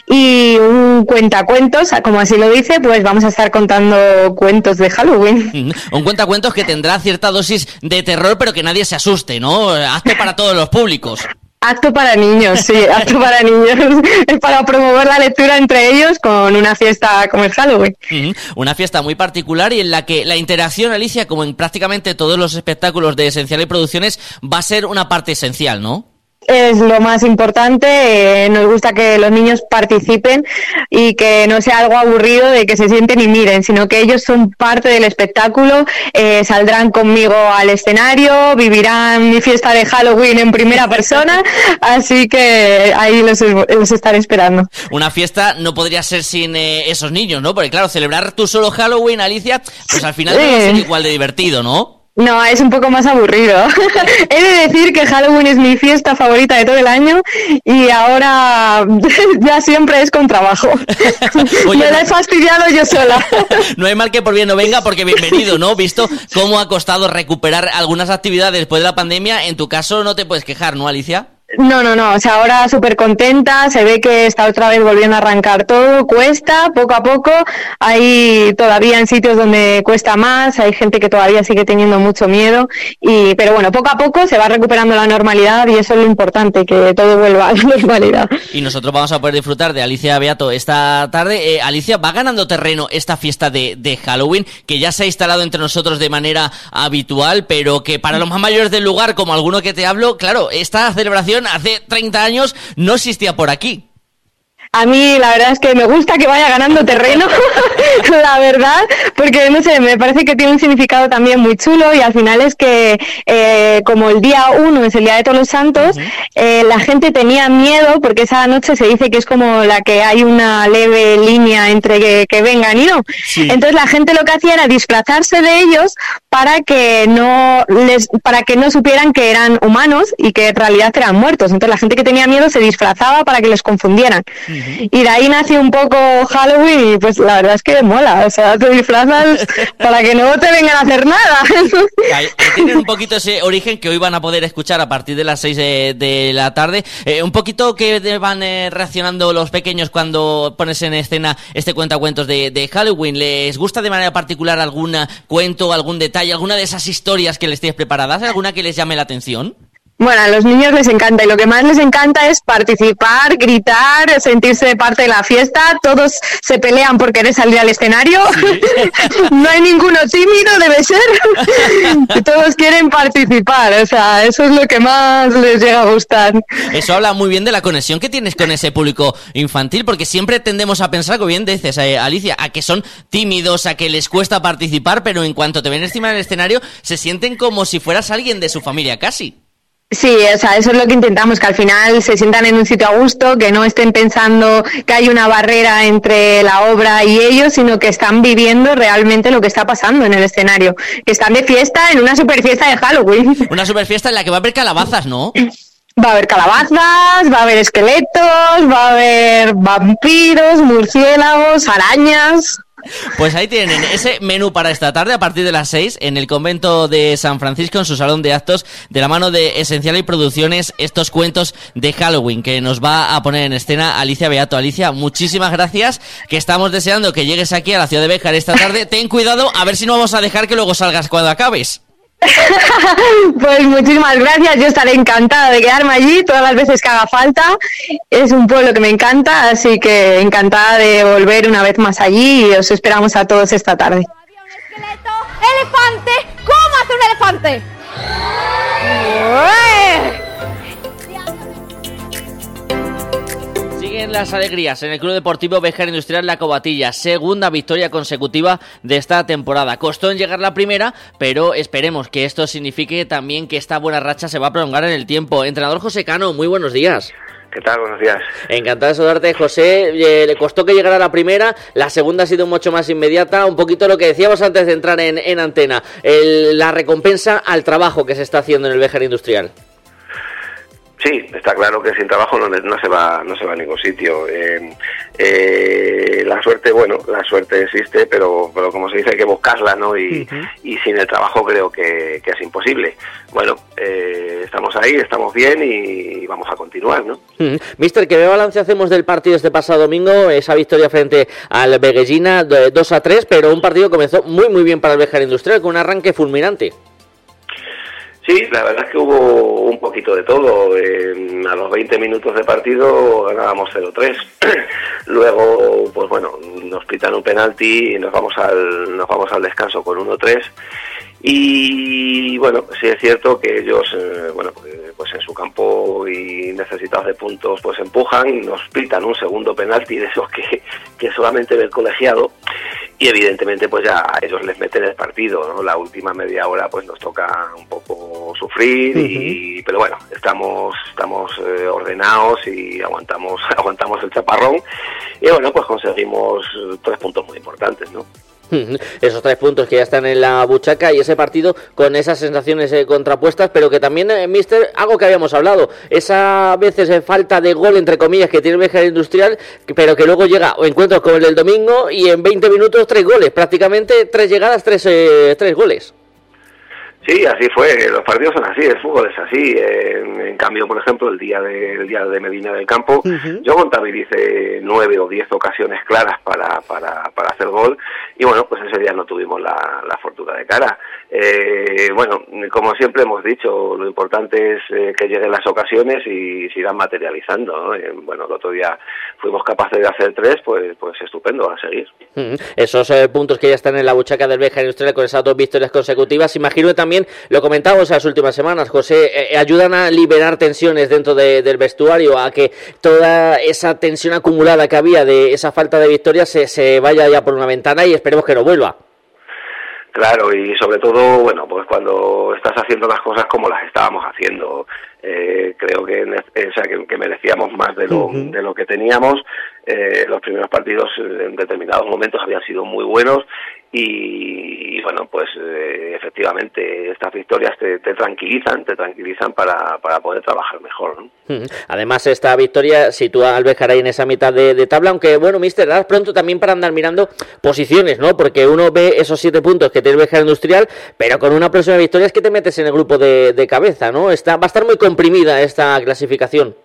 Speaker 12: y un cuentacuentos, como así lo dice, pues vamos a estar contando cuentos de Halloween. *laughs*
Speaker 1: Un cuentacuentos que tendrá cierta dosis de terror, pero que nadie se asuste, ¿no? Apto para todos los públicos.
Speaker 12: Acto para niños, sí, acto para niños. *laughs* Es para promover la lectura entre ellos con una fiesta como el Halloween.
Speaker 1: Una fiesta muy particular y en la que la interacción, Alicia, como en prácticamente todos los espectáculos de Esencial y Producciones, va a ser una parte esencial, ¿no?
Speaker 12: Es lo más importante. eh, nos gusta que los niños participen y que no sea algo aburrido de que se sienten y miren, sino que ellos son parte del espectáculo, eh, saldrán conmigo al escenario, vivirán mi fiesta de Halloween en primera persona, *laughs* así que ahí los, los estaré esperando.
Speaker 1: Una fiesta no podría ser sin eh, esos niños, ¿no? Porque claro, celebrar tú solo Halloween, Alicia, pues al final no va a ser igual de divertido, ¿no?
Speaker 12: No, es un poco más aburrido. *laughs* He de decir que Halloween es mi fiesta favorita de todo el año y ahora *laughs* ya siempre es con trabajo. *laughs* Me la he fastidiado yo sola.
Speaker 1: No hay mal que por bien no venga, porque bienvenido, ¿no? Visto cómo ha costado recuperar algunas actividades después de la pandemia, en tu caso no te puedes quejar, ¿no, Alicia?
Speaker 12: No, no, no. O sea, ahora súper contenta. Se ve que está otra vez volviendo a arrancar todo. Cuesta poco a poco. Hay todavía en sitios donde cuesta más. Hay gente que todavía sigue teniendo mucho miedo. Y, pero bueno, poco a poco se va recuperando la normalidad y eso es lo importante, que todo vuelva a la normalidad.
Speaker 1: Y nosotros vamos a poder disfrutar de Alicia Beato esta tarde. Eh, Alicia, va ganando terreno esta fiesta de, de Halloween, que ya se ha instalado entre nosotros de manera habitual, pero que para los más mayores del lugar, como alguno que te hablo, claro, esta celebración hace 30 años no existía por aquí.
Speaker 12: A mí la verdad es que me gusta que vaya ganando terreno, *laughs* la verdad, porque no sé, me parece que tiene un significado también muy chulo y al final es que eh, como el día uno es el día de todos los santos, eh, la gente tenía miedo porque esa noche se dice que es como la que hay una leve línea entre que, que vengan y no. Entonces la gente lo que hacía era disfrazarse de ellos para que no les, para que no supieran que eran humanos y que en realidad eran muertos. Entonces la gente que tenía miedo se disfrazaba para que les confundieran. Y de ahí nació un poco Halloween y pues la verdad es que mola, o sea, te disfrazas *laughs* para que no te vengan a hacer nada.
Speaker 1: Que tener un poquito ese origen que hoy van a poder escuchar a partir de las 6 de, de la tarde. Eh, un poquito que van eh, reaccionando los pequeños cuando pones en escena este cuentacuentos de, de Halloween. ¿Les gusta de manera particular algún cuento, algún detalle, alguna de esas historias que les tienes preparadas? ¿Alguna que les llame la atención?
Speaker 12: Bueno, a los niños les encanta y lo que más les encanta es participar, gritar, sentirse parte de la fiesta. Todos se pelean por querer salir al escenario. *laughs* no hay ninguno tímido, debe ser. *laughs* Todos quieren participar. O sea, eso es lo que más les llega a gustar.
Speaker 1: Eso habla muy bien de la conexión que tienes con ese público infantil, porque siempre tendemos a pensar, como bien dices, eh, Alicia, a que son tímidos, a que les cuesta participar, pero en cuanto te ven encima del escenario, se sienten como si fueras alguien de su familia casi.
Speaker 12: Sí, o sea, eso es lo que intentamos, que al final se sientan en un sitio a gusto, que no estén pensando que hay una barrera entre la obra y ellos, sino que están viviendo realmente lo que está pasando en el escenario, que están de fiesta en una super fiesta de Halloween. *laughs*
Speaker 1: Una super fiesta en la que va a haber calabazas, ¿no?
Speaker 12: Va a haber calabazas, va a haber esqueletos, va a haber vampiros, murciélagos, arañas.
Speaker 1: Pues ahí tienen ese menú para esta tarde a partir de las 6 en el convento de San Francisco en su salón de actos de la mano de Esencial y Producciones estos cuentos de Halloween que nos va a poner en escena Alicia Beato. Alicia, muchísimas gracias que estamos deseando que llegues aquí a la ciudad de Béjar esta tarde. Ten cuidado a ver si no vamos a dejar que luego salgas cuando acabes. *laughs*
Speaker 12: Pues muchísimas gracias, yo estaré encantada de quedarme allí todas las veces que haga falta. Es un pueblo que me encanta, así que encantada de volver una vez más allí y os esperamos a todos esta tarde.
Speaker 11: ¡Elefante! ¿Cómo hace un elefante?
Speaker 1: Siguen las alegrías en el Club Deportivo Béjar Industrial La Cobatilla, segunda victoria consecutiva de esta temporada. Costó en llegar la primera, pero esperemos que esto signifique también que esta buena racha se va a prolongar en el tiempo. Entrenador José Cano, muy buenos días.
Speaker 13: ¿Qué tal? Buenos días.
Speaker 1: Encantado de saludarte, José. Eh, le costó que llegara la primera, la segunda ha sido mucho más inmediata. Un poquito lo que decíamos antes de entrar en, en antena, el- la recompensa al trabajo que se está haciendo en el Béjar Industrial.
Speaker 13: Sí, está claro que sin trabajo no, no se va no se va a ningún sitio. Eh, eh, la suerte, bueno, la suerte existe, pero, pero como se dice hay que buscarla, ¿no? Y, y sin el trabajo creo que, que es imposible. Bueno, eh, estamos ahí, estamos bien y, vamos a continuar, ¿no?
Speaker 1: Mm. Mister, ¿qué balance hacemos del partido este pasado domingo? Esa victoria frente al Beguellina, de 2 a 3, pero un partido comenzó muy muy bien para el Béjar Industrial, con un arranque fulminante.
Speaker 13: Sí, la verdad es que hubo un poquito de todo. A los 20 minutos de partido ganábamos 0-3. *clears throat* Luego, pues bueno, nos pitan un penalti y nos vamos al, nos vamos al descanso con 1-3. Y bueno, sí es cierto que ellos, eh, bueno, pues, pues en su campo y necesitados de puntos, pues empujan y nos pitan un segundo penalti de esos que, que solamente ve el colegiado y evidentemente pues ya a ellos les meten el partido, ¿no? La última media hora pues nos toca un poco sufrir, y, pero bueno, estamos estamos eh, ordenados y aguantamos *laughs* aguantamos el chaparrón y bueno, pues conseguimos tres puntos muy importantes, ¿no? *laughs*
Speaker 1: Esos tres puntos que ya están en la buchaca y ese partido con esas sensaciones eh, contrapuestas, pero que también, eh, Mister, algo que habíamos hablado, esa veces eh, falta de gol, entre comillas, que tiene el Bejar Industrial, pero que luego llega o encuentros como el del domingo y en 20 minutos tres goles, prácticamente tres llegadas, tres, tres goles.
Speaker 13: Sí, así fue. Los partidos son así, el fútbol es así. En, cambio, por ejemplo, el día de, el día de Medina del Campo, yo contabilicé nueve o diez ocasiones claras para, para, para hacer gol y bueno, pues ese día no tuvimos la, la fortuna de cara. Eh, bueno, como siempre hemos dicho, lo importante es eh, que lleguen las ocasiones y sigan materializando. ¿no? Eh, bueno, el otro día fuimos capaces de hacer tres, pues, pues estupendo, a seguir.
Speaker 1: Esos puntos que ya están en la buchaca del Beja Industrial con esas dos victorias consecutivas, imagino que también lo comentábamos en las últimas semanas, José, ayudan a liberar tensiones dentro del vestuario, a que toda esa tensión acumulada que había de esa falta de victorias se, se vaya ya por una ventana y esperemos que no vuelva.
Speaker 13: Claro, y sobre todo, bueno, pues cuando estás haciendo las cosas como las estábamos haciendo, eh, creo que, o sea, que, merecíamos más de lo, de lo que teníamos. Eh, los primeros partidos en determinados momentos habían sido muy buenos y, bueno, pues eh, efectivamente estas victorias te, tranquilizan, te tranquilizan para, para poder trabajar mejor.
Speaker 1: Además, esta victoria sitúa al Bejar ahí en esa mitad de, tabla, aunque bueno, Mister, das pronto también para andar mirando posiciones, ¿no? Porque uno ve esos siete puntos que tiene el Bejar Industrial, pero con una próxima victoria es que te metes en el grupo de, de cabeza, ¿no? Está, va a estar muy comprimida esta clasificación.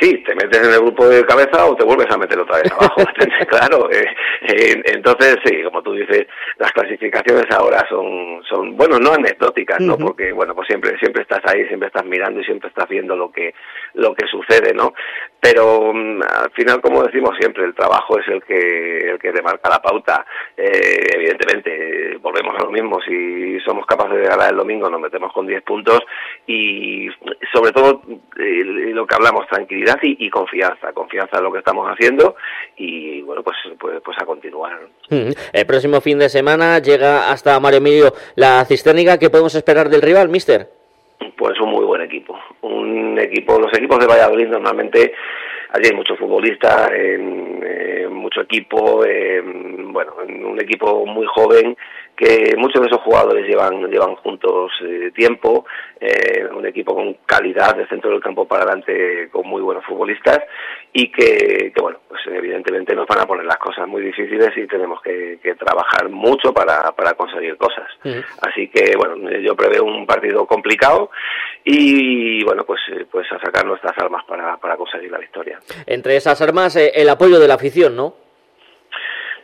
Speaker 13: Sí, te metes en el grupo de cabeza o te vuelves a meter otra vez abajo. *laughs* claro, eh, eh, entonces sí, como tú dices, las clasificaciones ahora son, son bueno, no anecdóticas, ¿no? Porque, bueno, pues siempre, siempre estás ahí, siempre estás mirando y siempre estás viendo lo que, lo que sucede, ¿no? Pero mm, al final, como decimos siempre, el trabajo es el que, el que te marca la pauta. Eh, evidentemente, volvemos a lo mismo, si somos capaces de ganar el domingo nos metemos con 10 puntos y sobre todo lo que hablamos, tranquilidad y, confianza, confianza en lo que estamos haciendo y bueno, pues, pues, pues a continuar.
Speaker 1: Mm. El próximo fin de semana llega hasta Mario Emilio la cisterniga. ¿Qué podemos esperar del rival, mister?
Speaker 13: Pues un muy buen equipo. Un equipo, los equipos de Valladolid normalmente allí hay muchos futbolistas, eh, mucho equipo, eh, bueno, un equipo muy joven que muchos de esos jugadores llevan llevan juntos eh, tiempo, eh, un equipo con calidad de centro del campo para adelante, con muy buenos futbolistas y que, bueno, pues evidentemente nos van a poner las cosas muy difíciles y tenemos que, trabajar mucho para, para conseguir cosas. Así que, bueno, yo preveo un partido complicado y, bueno, pues, eh, pues a sacar nuestras armas para, para conseguir la victoria.
Speaker 1: Entre esas armas, el apoyo de la afición, ¿no?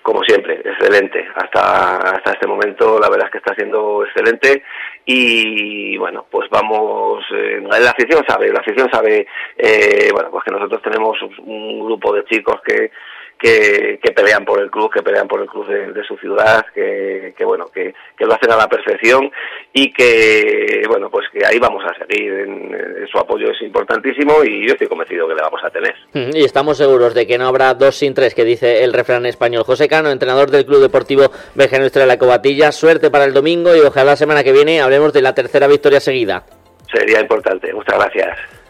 Speaker 13: Como siempre, excelente. Hasta, hasta este momento la verdad es que está siendo excelente y bueno, pues vamos, eh, la afición sabe, la afición sabe, eh, bueno, pues que nosotros tenemos un grupo de chicos que que, pelean por el club, que pelean por el club de, su ciudad, que, bueno, que, lo hacen a la perfección y que, bueno, pues que ahí vamos a seguir. En, su apoyo es importantísimo y yo estoy convencido que le vamos a tener.
Speaker 1: Y estamos seguros de que no habrá dos sin tres, que dice el refrán español. José Cano, entrenador del Club Deportivo Veja Nuestra de la Cobatilla, suerte para el domingo y ojalá la semana que viene hablemos de la tercera victoria seguida.
Speaker 13: Sería importante. Muchas gracias.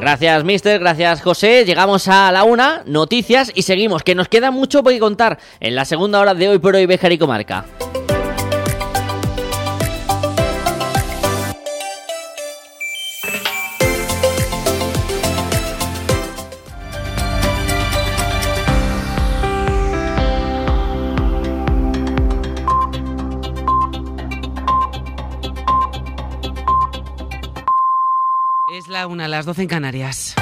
Speaker 1: Gracias, mister. Gracias, José. Llegamos a la una, noticias y seguimos, que nos queda mucho por contar en la segunda hora de hoy por hoy Bejar y Comarca.
Speaker 9: Una, las doce en Canarias.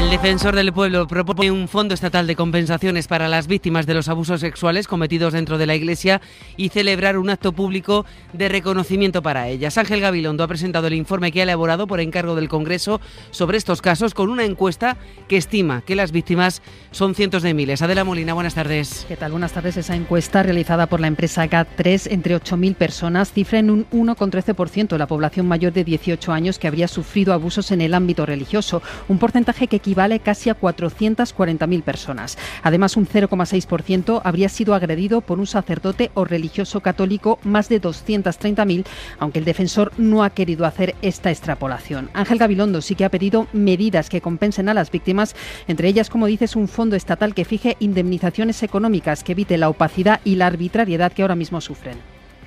Speaker 14: El defensor del pueblo propone un fondo estatal de compensaciones para las víctimas de los abusos sexuales cometidos dentro de la Iglesia y celebrar un acto público de reconocimiento para ellas. Ángel Gabilondo ha presentado el informe que ha elaborado por encargo del Congreso sobre estos casos con una encuesta que estima que las víctimas son cientos de miles. Adela Molina, buenas tardes.
Speaker 15: ¿Qué tal? Buenas tardes. Esa encuesta realizada por la empresa GAT3 entre 8.000 personas cifra en un 1,13% la población mayor de 18 años que habría sufrido abusos en el ámbito religioso, un porcentaje que equivale casi a 440.000 personas. Además, un 0,6% habría sido agredido por un sacerdote o religioso católico, más de 230.000, aunque el defensor no ha querido hacer esta extrapolación. Ángel Gabilondo sí que ha pedido medidas que compensen a las víctimas, entre ellas, como dices, un fondo estatal que fije indemnizaciones económicas que evite la opacidad y la arbitrariedad que ahora mismo sufren.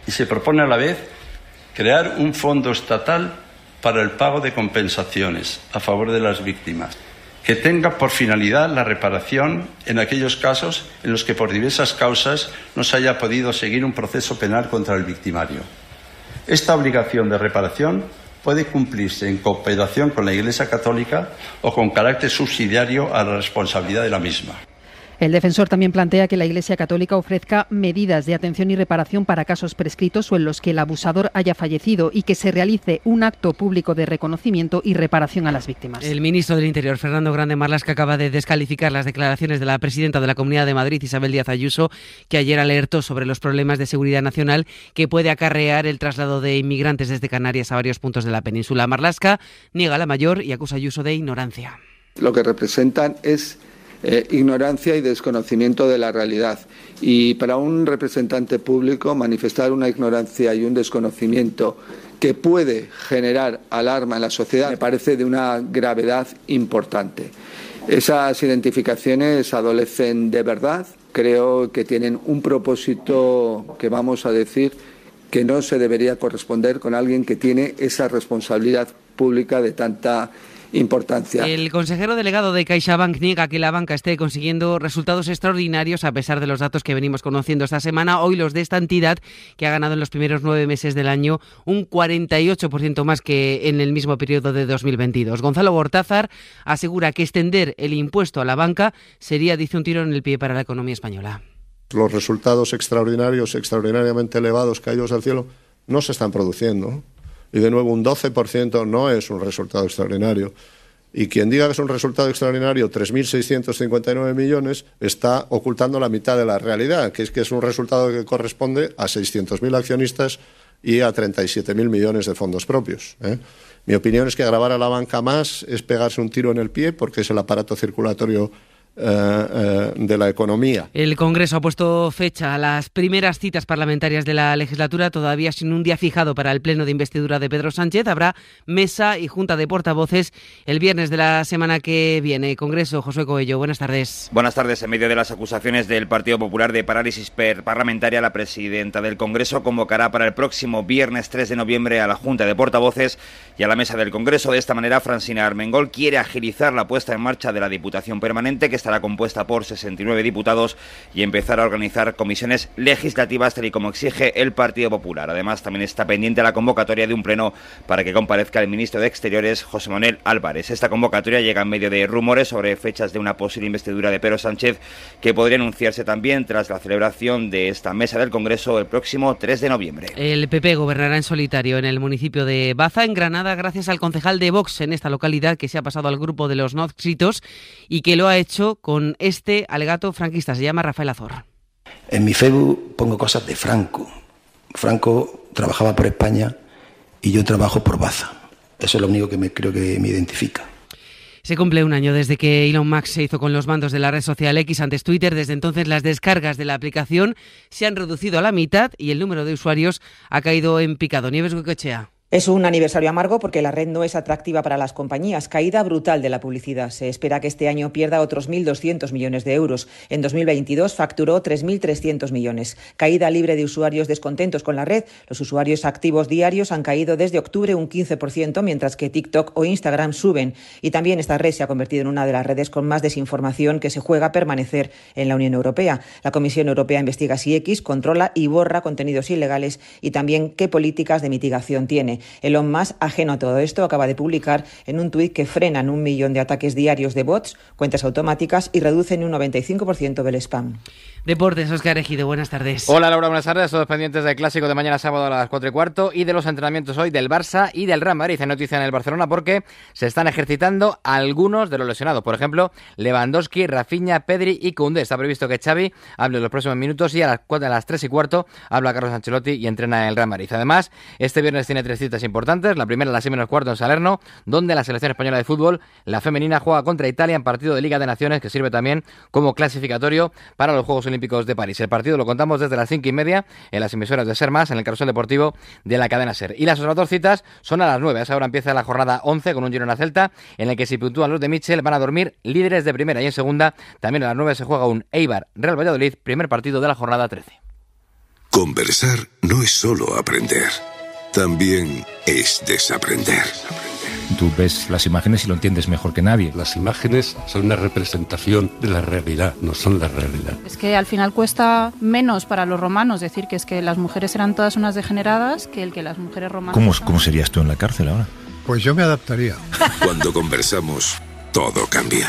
Speaker 16: Y se propone a la vez crear un fondo estatal para el pago de compensaciones a favor de las víctimas que tenga por finalidad la reparación en aquellos casos en los que por diversas causas no se haya podido seguir un proceso penal contra el victimario. Esta obligación de reparación puede cumplirse en cooperación con la Iglesia Católica o con carácter subsidiario a la responsabilidad de la misma.
Speaker 15: El defensor también plantea que la Iglesia Católica ofrezca medidas de atención y reparación para casos prescritos o en los que el abusador haya fallecido y que se realice un acto público de reconocimiento y reparación a las víctimas.
Speaker 14: El ministro del Interior, Fernando Grande Marlasca, acaba de descalificar las declaraciones de la presidenta de la Comunidad de Madrid, Isabel Díaz Ayuso, que ayer alertó sobre los problemas de seguridad nacional que puede acarrear el traslado de inmigrantes desde Canarias a varios puntos de la península. Marlasca niega la mayor y acusa a Ayuso de ignorancia.
Speaker 17: Lo que representan es eh, ignorancia y desconocimiento de la realidad. Y para un representante público manifestar una ignorancia y un desconocimiento que puede generar alarma en la sociedad me parece de una gravedad importante. Esas identificaciones adolecen de verdad, creo que tienen un propósito que vamos a decir que no se debería corresponder con alguien que tiene esa responsabilidad pública de tanta importancia.
Speaker 14: El consejero delegado de CaixaBank niega que la banca esté consiguiendo resultados extraordinarios a pesar de los datos que venimos conociendo esta semana. Hoy los de esta entidad, que ha ganado en los primeros nueve meses del año un 48% más que en el mismo periodo de 2022. Gonzalo Bortázar asegura que extender el impuesto a la banca sería, dice, un tiro en el pie para la economía española.
Speaker 18: Los resultados extraordinarios, extraordinariamente elevados caídos al cielo, no se están produciendo. Y de nuevo, un 12% no es un resultado extraordinario. Y quien diga que es un resultado extraordinario, 3.659 millones, está ocultando la mitad de la realidad, que es que es un resultado que corresponde a 600.000 accionistas y a 37.000 millones de fondos propios. ¿eh? Mi opinión es que grabar a la banca más es pegarse un tiro en el pie porque es el aparato circulatorio de la economía.
Speaker 14: El Congreso ha puesto fecha a las primeras citas parlamentarias de la legislatura, todavía sin un día fijado para el pleno de investidura de Pedro Sánchez. Habrá mesa y junta de portavoces el viernes de la semana que viene. Congreso, José Coello, buenas tardes.
Speaker 19: Buenas tardes. En medio de las acusaciones del Partido Popular de parálisis parlamentaria, la presidenta del Congreso convocará para el próximo viernes 3 de noviembre a la junta de portavoces y a la mesa del Congreso. De esta manera, Francina Armengol quiere agilizar la puesta en marcha de la Diputación Permanente que estará compuesta por 69 diputados y empezar a organizar comisiones legislativas tal y como exige el Partido Popular. Además, también está pendiente la convocatoria de un pleno para que comparezca el ministro de Exteriores, José Manuel Álvarez. Esta convocatoria llega en medio de rumores sobre fechas de una posible investidura de Pedro Sánchez que podría anunciarse también tras la celebración de esta mesa del Congreso el próximo 3 de noviembre.
Speaker 14: El PP gobernará en solitario en el municipio de Baza, en Granada, gracias al concejal de Vox en esta localidad que se ha pasado al grupo de los nóxitos y que lo ha hecho con este alegato franquista. Se llama Rafael Azor.
Speaker 20: En mi Facebook pongo cosas de Franco. Franco trabajaba por España y yo trabajo por Baza. Eso es lo único que me, creo que me identifica.
Speaker 14: Se cumple un año desde que Elon Musk se hizo con los mandos de la red social X antes Twitter. Desde entonces las descargas de la aplicación se han reducido a la mitad y el número de usuarios ha caído en picado. Nieves Guicochea.
Speaker 21: Es un aniversario amargo porque la red no es atractiva para las compañías. Caída brutal de la publicidad. Se espera que este año pierda otros 1.200 millones de euros. En 2022 facturó 3.300 millones. Caída libre de usuarios descontentos con la red. Los usuarios activos diarios han caído desde octubre un 15%, mientras que TikTok o Instagram suben. Y también esta red se ha convertido en una de las redes con más desinformación que se juega a permanecer en la Unión Europea. La Comisión Europea investiga si X controla y borra contenidos ilegales y también qué políticas de mitigación tiene. Elon Musk, ajeno a todo esto, acaba de publicar en un tuit que frenan un millón de ataques diarios de bots, cuentas automáticas y reducen un 95% del spam.
Speaker 14: Deportes, Oscar Ejido, buenas tardes.
Speaker 22: Hola Laura, buenas tardes. Todos pendientes del clásico de mañana sábado a las 4 y cuarto y de los entrenamientos hoy del Barça y del Real Madrid. Hay noticia en el Barcelona porque se están ejercitando algunos de los lesionados. Por ejemplo, Lewandowski, Rafinha, Pedri y Koundé. Está previsto que Xavi hable en los próximos minutos y a las, 4, a las 3 y cuarto habla Carlos Ancelotti y entrena el Real Madrid. Además, este viernes tiene tres citas importantes. La primera a las 6 menos cuarto en Salerno, donde la selección española de fútbol, la femenina, juega contra Italia en partido de Liga de Naciones que sirve también como clasificatorio para los Juegos Olímpicos de París. El partido lo contamos desde las cinco y media en las emisoras de Ser Más, en el carrusel deportivo de la cadena Ser. Y las otras dos citas son a las nueve. A esa hora empieza la jornada 11 con un Girona Celta, en el que si puntúan los de Michel van a dormir líderes de primera y en segunda. También a las nueve se juega un Eibar Real Valladolid, primer partido de la jornada 13.
Speaker 4: Conversar no es solo aprender, también es desaprender.
Speaker 23: Tú ves las imágenes y lo entiendes mejor que nadie.
Speaker 24: Las imágenes son una representación de la realidad, no son la realidad.
Speaker 25: Es que al final cuesta menos para los romanos decir que es que las mujeres eran todas unas degeneradas que el que las mujeres romanas.
Speaker 23: ¿Cómo, cómo serías tú en la cárcel ahora?
Speaker 26: Pues yo me adaptaría. *laughs*
Speaker 4: Cuando conversamos, todo cambia.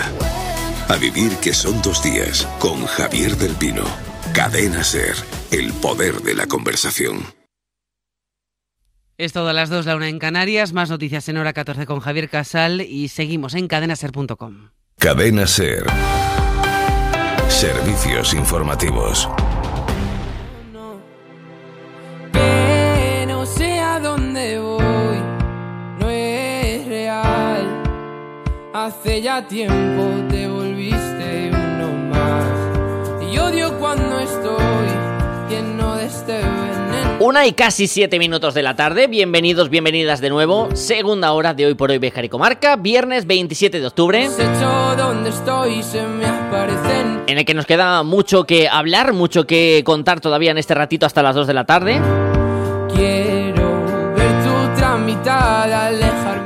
Speaker 4: A vivir que son dos días con Javier del Pino. Cadena Ser, el poder de la conversación.
Speaker 14: Es todo a las 2, la una en Canarias, más noticias en hora 14 con Javier Casal y seguimos en cadenaser.com.
Speaker 4: Cadena Ser. Servicios informativos.
Speaker 27: Que no sé a dónde voy, no es real. Hace ya tiempo te volviste uno más. Y odio cuando estoy
Speaker 1: Una y casi siete minutos de la tarde, bienvenidos, bienvenidas de nuevo, segunda hora de Hoy por Hoy Bejar y Comarca, viernes 27 de octubre,
Speaker 27: Hecho donde estoy se me aparecen.
Speaker 1: en el que nos queda mucho que hablar, mucho que contar todavía en este ratito hasta las 2 de la tarde,
Speaker 27: Quiero ver tu tramitada.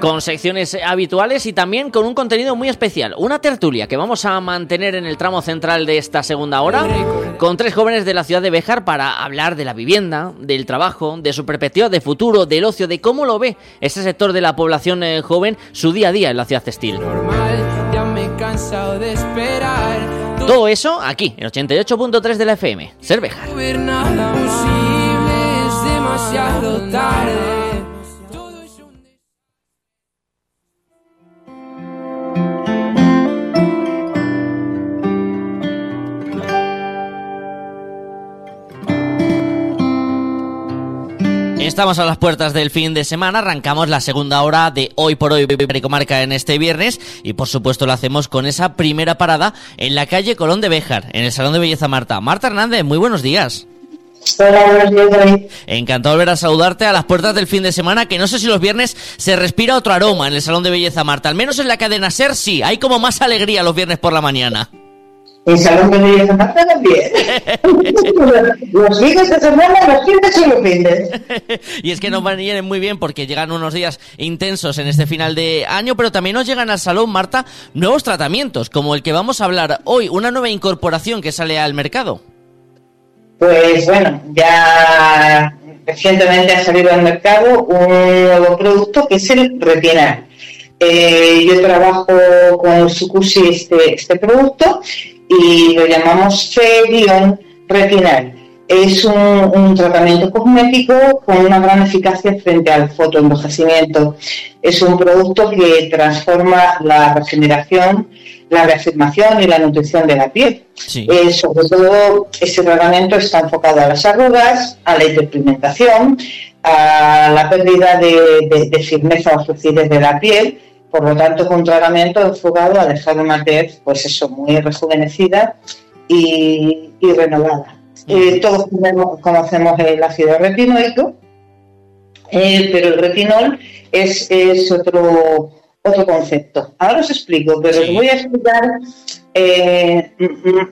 Speaker 1: Con secciones habituales y también con un contenido muy especial, una tertulia que vamos a mantener en el tramo central de esta segunda hora, con tres jóvenes de la ciudad de Béjar para hablar de la vivienda, del trabajo, de su perspectiva de futuro, del ocio, de cómo lo ve ese sector de la población eh, joven, su día a día en la ciudad textil.
Speaker 27: Ya me he cansado de esperar.
Speaker 1: Todo eso aquí, en 88.3 de la FM, Ser Béjar.
Speaker 27: No es demasiado tarde.
Speaker 1: Estamos a las puertas del fin de semana, arrancamos la segunda hora de Hoy por Hoy Pericomarca en este viernes y por supuesto lo hacemos con esa primera parada en la calle Colón de Béjar, en el Salón de Belleza Marta. Marta Hernández, muy buenos días.
Speaker 28: Hola, buenos días, David.
Speaker 1: Encantado de volver a saludarte a las puertas del fin de semana, que no sé si los viernes se respira otro aroma en el Salón de Belleza Marta, al menos en la cadena SER sí, hay como más alegría los viernes por la mañana.
Speaker 28: El salón de belleza Marta también. *laughs* los fines de semana, los fines y los fines. *laughs*
Speaker 1: Y es que nos vienen muy bien porque llegan unos días intensos en este final de año, pero también nos llegan al salón, Marta, nuevos tratamientos, como el que vamos a hablar hoy, una nueva incorporación que sale al mercado.
Speaker 28: Pues bueno, ya recientemente ha salido al mercado un nuevo producto que es el retinal. Eh, yo trabajo con Sucusi este, este producto y lo llamamos Ferion Retinal. Es un, un tratamiento cosmético con una gran eficacia frente al fotoenvejecimiento. Es un producto que transforma la regeneración, la reafirmación y la nutrición de la piel. Eh, sobre todo, ese tratamiento está enfocado a las arrugas, a la hiperpigmentación, a la pérdida de, de- de firmeza o flucidez de la piel. Por lo tanto, es un tratamiento enfocado a dejar una tez, pues eso, muy rejuvenecida y, y renovada. Eh, todos conocemos- el ácido retinoico, eh, pero el retinol es, es otro, otro concepto. Ahora os explico, pero os voy a explicar eh,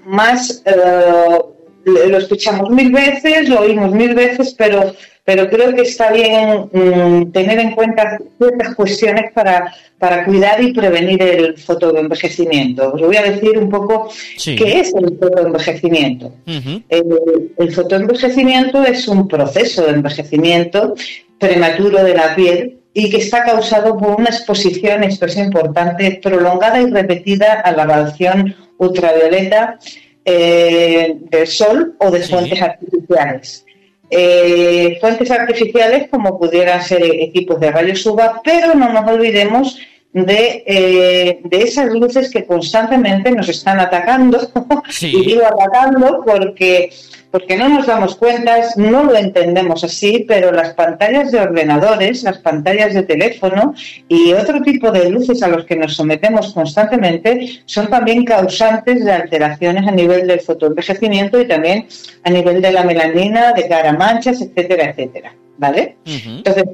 Speaker 28: más. eh, lo escuchamos mil veces, lo oímos mil veces, pero, pero creo que está bien mm, tener en cuenta ciertas cuestiones para, para cuidar y prevenir el fotoenvejecimiento. Os voy a decir un poco
Speaker 1: Sí.
Speaker 28: qué es el fotoenvejecimiento. El, el fotoenvejecimiento es un proceso de envejecimiento prematuro de la piel y que está causado por una exposición, esto es importante, prolongada y repetida a la radiación ultravioleta eh, del sol o de fuentes artificiales. Eh, fuentes artificiales como pudieran ser equipos de rayos UVA, pero no nos olvidemos de, eh, de esas luces que constantemente nos están atacando. *laughs* y digo atacando porque porque no nos damos cuenta, no lo entendemos así, pero las pantallas de ordenadores, las pantallas de teléfono y otro tipo de luces a los que nos sometemos constantemente son también causantes de alteraciones a nivel del fotoenvejecimiento y también a nivel de la melanina, de cara manchas, etcétera, etcétera. ¿Vale? Entonces,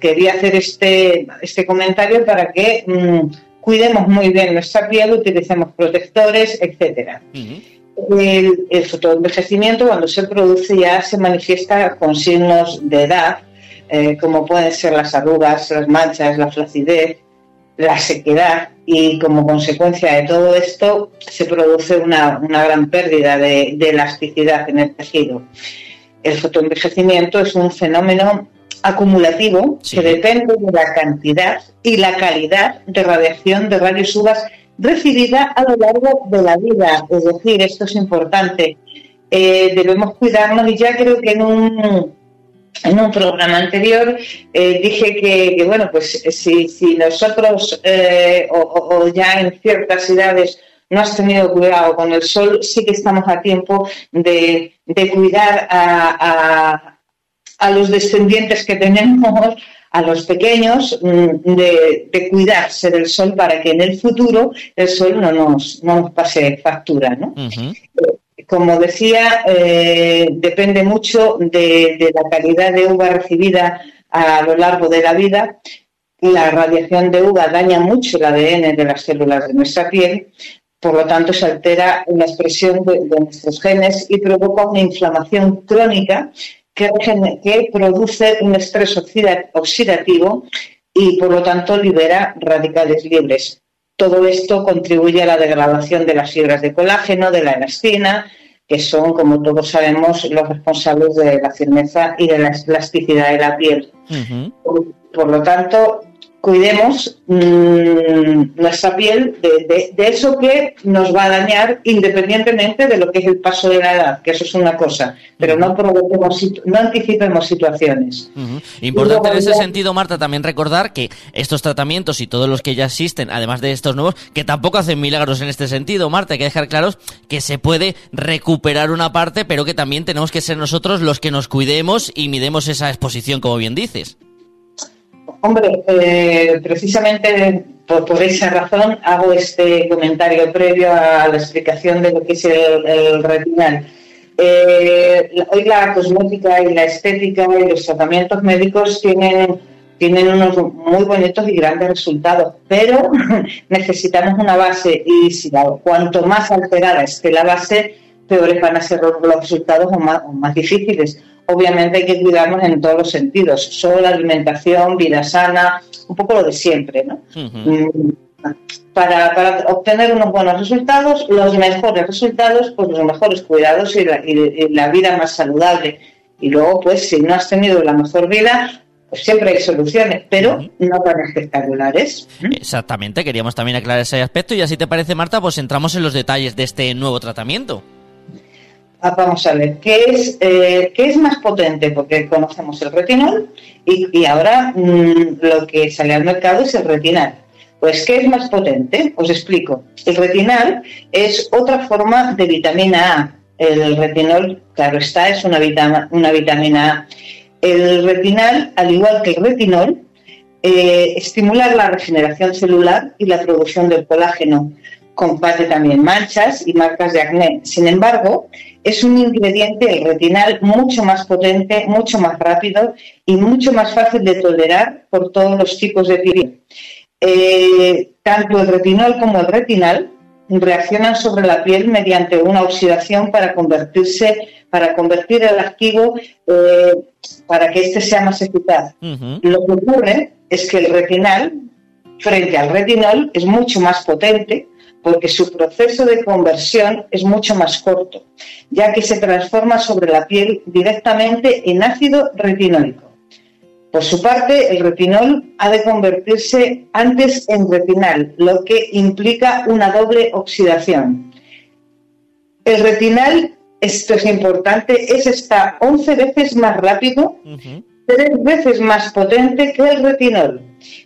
Speaker 28: quería hacer este, este comentario para que mm, cuidemos muy bien nuestra piel, utilicemos protectores, etcétera el, el fotoenvejecimiento cuando se produce ya se manifiesta con signos de edad, eh, como pueden ser las arrugas, las manchas, la flacidez, la sequedad y como consecuencia de todo esto se produce una, gran pérdida de, elasticidad en el tejido. El fotoenvejecimiento es un fenómeno acumulativo que depende de la cantidad y la calidad de radiación de rayos UVA recibida a lo largo de la vida. Es decir, esto es importante. Eh, debemos cuidarnos y ya creo que en un, en un programa anterior eh, dije que, bueno, pues si, si nosotros eh, o, ya en ciertas edades no has tenido cuidado con el sol, sí que estamos a tiempo de, cuidar a, a los descendientes que tenemos a los pequeños mm, de, cuidarse del sol para que en el futuro el sol no nos, nos pase factura. ¿no? Como decía, eh, depende mucho de, la calidad de uva recibida a lo largo de la vida. La radiación de uva daña mucho el ADN de las células de nuestra piel, por lo tanto se altera la expresión de nuestros genes y provoca una inflamación crónica que, produce un estrés oxidativo y por lo tanto libera radicales libres. Todo esto contribuye a la degradación de las fibras de colágeno, de la elastina, que son, como todos sabemos, los responsables de la firmeza y de la elasticidad de la piel. por, lo tanto, cuidemos mm, nuestra piel de, eso que nos va a dañar independientemente de lo que es el paso de la edad, que eso es una cosa, pero no no anticipemos situaciones.
Speaker 1: Importante en ese sentido, Marta, también recordar que estos tratamientos y todos los que ya existen, además de estos nuevos, que tampoco hacen milagros en este sentido, Marta, hay que dejar claros que se puede recuperar una parte, pero que también tenemos que ser nosotros los que nos cuidemos y midemos esa exposición, como bien dices.
Speaker 28: Hombre, eh, precisamente por, esa razón hago este comentario previo a la explicación de lo que es el, retinal. Eh, hoy la cosmética y la estética y los tratamientos médicos tienen, tienen unos muy bonitos y grandes resultados, pero *laughs* necesitamos una base y si cuanto más alterada esté la base, peores van a ser los resultados o más difíciles obviamente hay que cuidarnos en todos los sentidos, sol, alimentación, vida sana, un poco lo de siempre, ¿no? Mm, para, obtener unos buenos resultados, los mejores resultados, pues los mejores cuidados y la, vida más saludable. Y luego, pues si no has tenido la mejor vida, pues siempre hay soluciones, pero no tan espectaculares.
Speaker 1: Exactamente, queríamos también aclarar ese aspecto y así te parece, Marta, pues entramos en los detalles de este nuevo tratamiento.
Speaker 28: Ah, vamos a ver, ¿qué es, eh, ¿qué es más potente? Porque conocemos el retinol y, ahora mm, lo que sale al mercado es el retinal. Pues, ¿qué es más potente? Os explico. El retinal es otra forma de vitamina A. El retinol, claro está, es una, una vitamina A. El retinal, al igual que el retinol, eh, estimula la regeneración celular y la producción del colágeno. Combate también manchas y marcas de acné. Sin embargo, es un ingrediente, el retinal, mucho más potente, mucho más rápido y mucho más fácil de tolerar por todos los tipos de piel. Eh, tanto el retinol como el retinal reaccionan sobre la piel mediante una oxidación para convertirse, para convertir el activo eh, para que éste sea más eficaz. Lo que ocurre es que el retinal, frente al retinol, es mucho más potente porque su proceso de conversión es mucho más corto, ya que se transforma sobre la piel directamente en ácido retinólico. Por su parte, el retinol ha de convertirse antes en retinal, lo que implica una doble oxidación. El retinal, esto es importante, es hasta 11 veces más rápido, tres veces más potente que el retinol.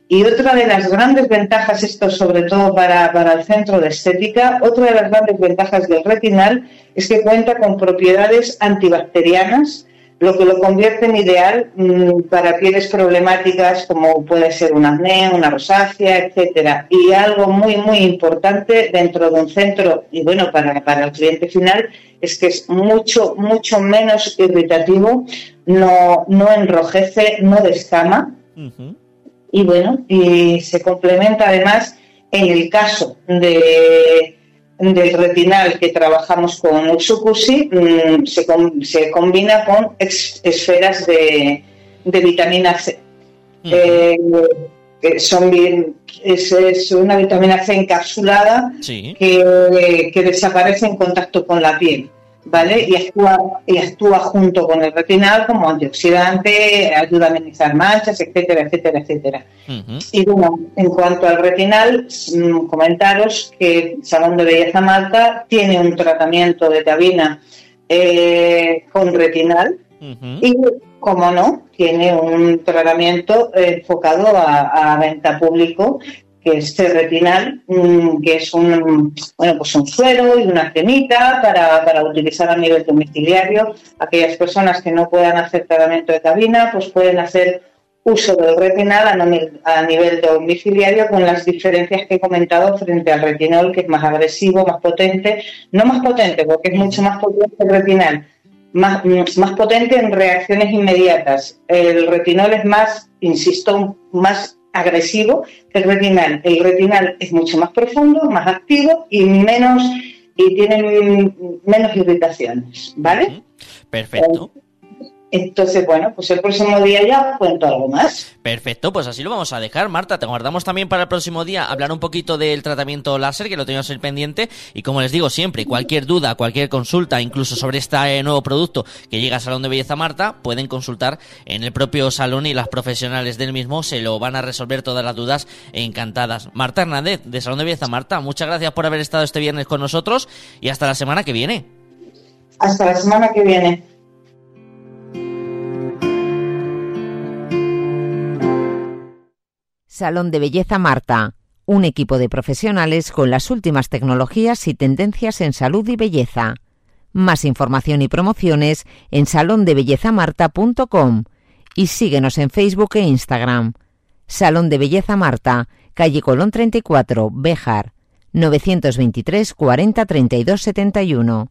Speaker 28: Y otra de las grandes ventajas, esto sobre todo para, para el centro de estética, otra de las grandes ventajas del retinal es que cuenta con propiedades antibacterianas, lo que lo convierte en ideal mm, para pieles problemáticas como puede ser un acné, una rosácea, etcétera. Y algo muy, muy importante dentro de un centro, y bueno, para, para el cliente final, es que es mucho, mucho menos irritativo, no, no enrojece, no descama. Y bueno, y se complementa además en el caso de del retinal que trabajamos con Utsukushi mm, se, se, combina con esferas de, vitamina C. Eh, son bien, es, una vitamina C encapsulada que, que, desaparece en contacto con la piel. ¿Vale? Y actúa, y actúa junto con el retinal como antioxidante, ayuda a amenizar manchas, etcétera, etcétera, etcétera. Y bueno, en cuanto al retinal, mm, comentaros que Salón de Belleza Malta tiene un tratamiento de tabina eh, con retinal y, como no, tiene un tratamiento enfocado a, a venta público que es retinal, mm, que es un, bueno, pues un suero y una cremita para, utilizar a nivel domiciliario. Aquellas personas que no puedan hacer tratamiento de cabina, pues pueden hacer uso del retinal a, nivel domiciliario con las diferencias que he comentado frente al retinol, que es más agresivo, más potente, no más potente, porque es mucho más potente el retinal, más, más potente en reacciones inmediatas. El retinol es más, insisto, más agresivo que el retinal. El retinal es mucho más profundo, más activo y menos y tiene menos irritaciones, ¿vale?
Speaker 1: Perfecto.
Speaker 28: Entonces, bueno, pues el próximo día ya cuento algo más.
Speaker 1: Perfecto, pues así lo vamos a dejar. Marta, te guardamos también para el próximo día hablar un poquito del tratamiento láser, que lo teníamos el pendiente. Y como les digo siempre, cualquier duda, cualquier consulta, incluso sobre este nuevo producto que llega al Salón de Belleza Marta, pueden consultar en el propio salón y las profesionales del mismo se lo van a resolver todas las dudas encantadas. Marta Hernández, de Salón de Belleza Marta, muchas gracias por haber estado este viernes con nosotros y hasta la semana que viene.
Speaker 28: Hasta la semana que viene.
Speaker 29: Salón de Belleza Marta, un equipo de profesionales con las últimas tecnologías y tendencias en salud y belleza. Más información y promociones en salondebellezamarta.com y síguenos en Facebook e Instagram. Salón de Belleza Marta, calle Colón 34, Béjar, 923 40 32 71.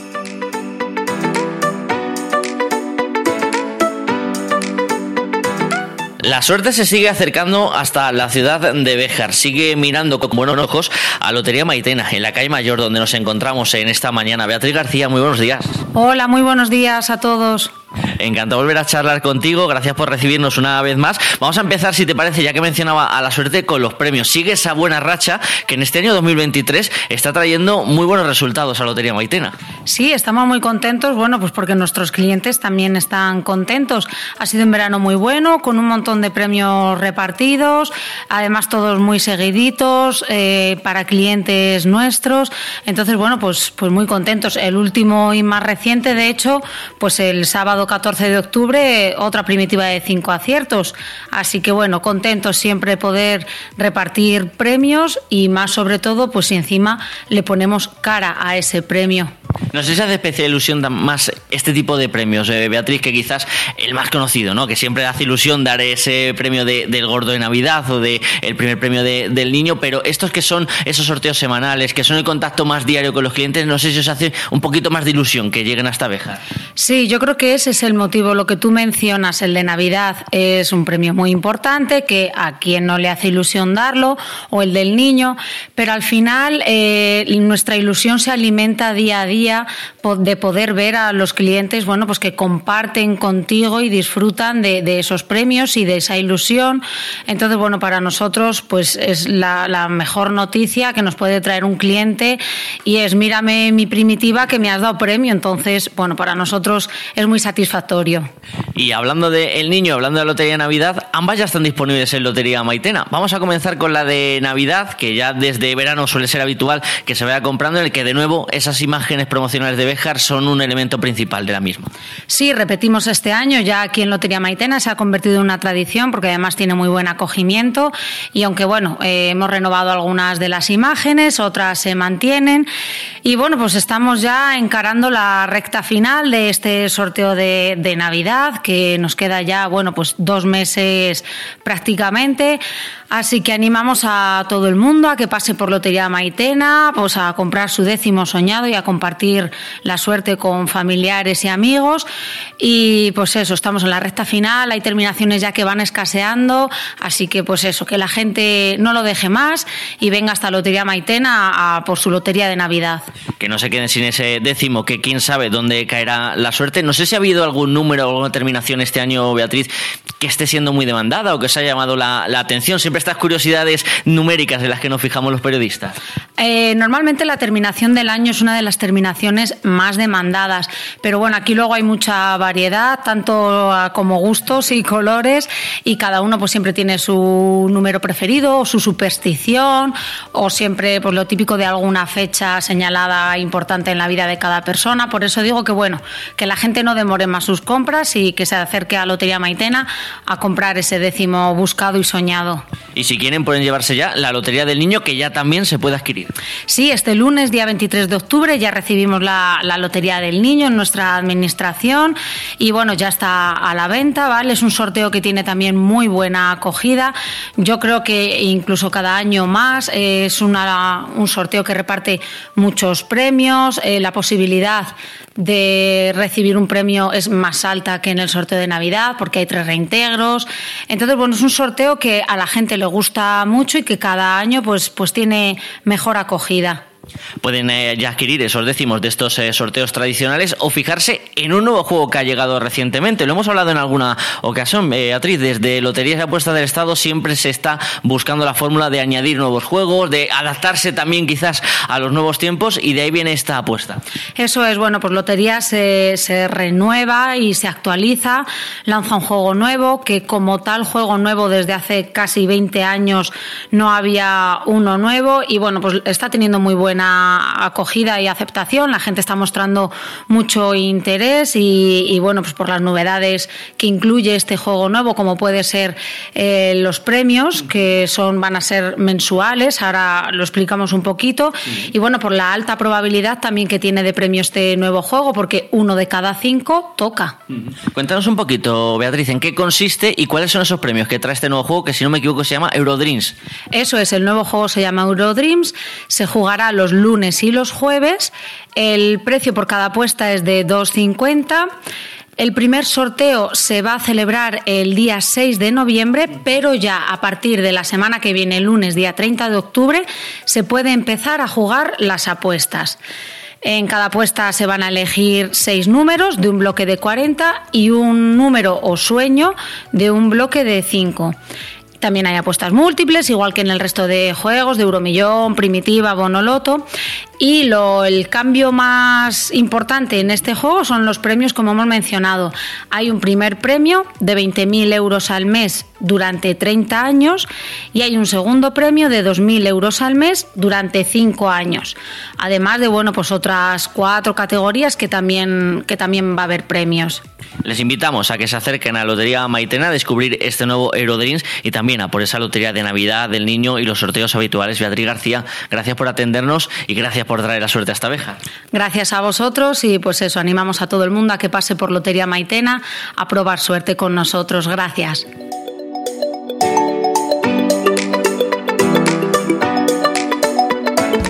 Speaker 1: La suerte se sigue acercando hasta la ciudad de Béjar. Sigue mirando con buenos ojos a Lotería Maitena, en la calle Mayor, donde nos encontramos en esta mañana. Beatriz García, muy buenos días.
Speaker 25: Hola, muy buenos días a todos.
Speaker 1: Encantado volver a charlar contigo. Gracias por recibirnos una vez más. Vamos a empezar, si te parece, ya que mencionaba a la suerte, con los premios. Sigue esa buena racha que en este año 2023 está trayendo muy buenos resultados a Lotería Maitena.
Speaker 25: Sí, estamos muy contentos, bueno, pues porque nuestros clientes también están contentos. Ha sido un verano muy bueno, con un montón de premios repartidos, además todos muy seguiditos eh, para clientes nuestros. Entonces, bueno, pues, pues muy contentos. El último y más reciente, de hecho, pues el sábado 14 de octubre otra primitiva de cinco aciertos. Así que bueno, contentos siempre poder repartir premios y más sobre todo, pues si encima le ponemos cara a ese premio.
Speaker 1: No sé si hace especial ilusión más este tipo de premios, eh, Beatriz, que quizás el más conocido, ¿no? Que siempre hace ilusión dar ese premio del gordo de Navidad o de el primer premio del niño, pero estos que son esos sorteos semanales, que son el contacto más diario con los clientes, no sé si os hace un poquito más de ilusión que lleguen hasta Bejar.
Speaker 25: Sí, yo creo que ese es el motivo. Lo que tú mencionas, el de Navidad, es un premio muy importante, que a quien no le hace ilusión darlo, o el del niño, pero al final eh, nuestra ilusión se alimenta día a día de poder ver a los clientes, bueno, pues que comparten contigo y disfrutan de, esos premios y de esa ilusión. Entonces, bueno, para nosotros, pues es la, la mejor noticia que nos puede traer un cliente y es, mírame mi primitiva que me has dado premio. Entonces, bueno, para nosotros es muy satisfactorio.
Speaker 1: Y hablando del niño, hablando de Lotería de Navidad, ambas ya están disponibles en Lotería Maitena. Vamos a comenzar con la de Navidad, que ya desde verano suele ser habitual que se vaya comprando, en el que de nuevo esas imágenes promocionales de Béjar son un elemento principal de la misma.
Speaker 25: Sí, repetimos este año, ya aquí en Lotería Maitena se ha convertido en una tradición porque además tiene muy buen acogimiento y aunque bueno, eh, hemos renovado algunas de las imágenes, otras se mantienen y bueno, pues estamos ya encarando la recta final de este sorteo de, de Navidad que nos queda ya, bueno, pues dos meses prácticamente. Así que animamos a todo el mundo a que pase por Lotería Maitena, pues a comprar su décimo soñado y a compartir la suerte con familiares y amigos. Y pues eso, estamos en la recta final, hay terminaciones ya que van escaseando, así que pues eso, que la gente no lo deje más y venga hasta Lotería Maitena a, por su lotería de Navidad.
Speaker 1: Que no se queden sin ese décimo, que quién sabe dónde caerá la suerte. No sé si ha habido algún número o alguna terminación este año, Beatriz, que esté siendo muy demandada o que os haya llamado la, la atención. Siempre estas curiosidades numéricas en las que nos fijamos los periodistas?
Speaker 25: Eh, normalmente la terminación del año es una de las terminaciones más demandadas, pero bueno, aquí luego hay mucha variedad, tanto como gustos y colores, y cada uno pues siempre tiene su número preferido, o su superstición, o siempre pues lo típico de alguna fecha señalada importante en la vida de cada persona. Por eso digo que bueno, que la gente no demore más sus compras y que se acerque a Lotería Maitena a comprar ese décimo buscado y soñado.
Speaker 1: Y si quieren pueden llevarse ya la Lotería del Niño que ya también se puede adquirir.
Speaker 25: Sí, este lunes, día 23 de octubre, ya recibimos la, Lotería del Niño en nuestra administración y bueno, ya está a la venta, ¿vale? Es un sorteo que tiene también muy buena acogida. Yo creo que incluso cada año más eh, es una, un sorteo que reparte muchos premios, eh, la posibilidad de recibir un premio es más alta que en el sorteo de Navidad porque hay tres reintegros. Entonces, bueno, es un sorteo que a la gente le gusta mucho y que cada año pues, pues tiene mejor acogida
Speaker 1: pueden eh, ya adquirir esos décimos de estos eh, sorteos tradicionales o fijarse en un nuevo juego que ha llegado recientemente. Lo hemos hablado en alguna ocasión, Beatriz, desde Loterías y Apuestas del Estado siempre se está buscando la fórmula de añadir nuevos juegos, de adaptarse también quizás a los nuevos tiempos y de ahí viene esta apuesta.
Speaker 25: Eso es, bueno, pues Loterías se, renueva y se actualiza, lanza un juego nuevo que como tal juego nuevo desde hace casi 20 años no había uno nuevo y bueno, pues está teniendo muy buena acogida y aceptación. La gente está mostrando mucho interés y, bueno, pues por las novedades que incluye este juego nuevo, como puede ser eh, los premios, que son van a ser mensuales. Ahora lo explicamos un poquito. Y bueno, por la alta probabilidad también que tiene de premio este nuevo juego, porque uno de cada cinco toca.
Speaker 1: Cuéntanos un poquito, Beatriz, en qué consiste y cuáles son esos premios que trae este nuevo juego, que si no me equivoco se llama Eurodreams.
Speaker 25: Eso es, el nuevo juego se llama Eurodreams. Se jugará los lunes y los jueves. El precio por cada apuesta es de 2,50. El primer sorteo se va a celebrar el día 6 de noviembre, pero ya a partir de la semana que viene, el lunes, día 30 de octubre, se puede empezar a jugar las apuestas. En cada apuesta se van a elegir seis números de un bloque de 40 y un número o sueño de un bloque de 5. También hay apuestas múltiples, igual que en el resto de juegos, de Euromillón, Primitiva, Bonoloto. Y lo, el cambio más importante en este juego son los premios, como hemos mencionado. Hay un primer premio de 20.000 euros al mes durante 30 años y hay un segundo premio de 2.000 euros al mes durante 5 años. Además de bueno, pues otras cuatro categorías que también, que también va a haber premios.
Speaker 1: Les invitamos a que se acerquen a la Lotería Maitena a descubrir este nuevo Eurodreams y también a por esa Lotería de Navidad del Niño y los sorteos habituales. Beatriz García, gracias por atendernos y gracias por por traer la suerte a esta abeja.
Speaker 25: Gracias a vosotros y pues eso, animamos a todo el mundo a que pase por Lotería Maitena a probar suerte con nosotros. Gracias.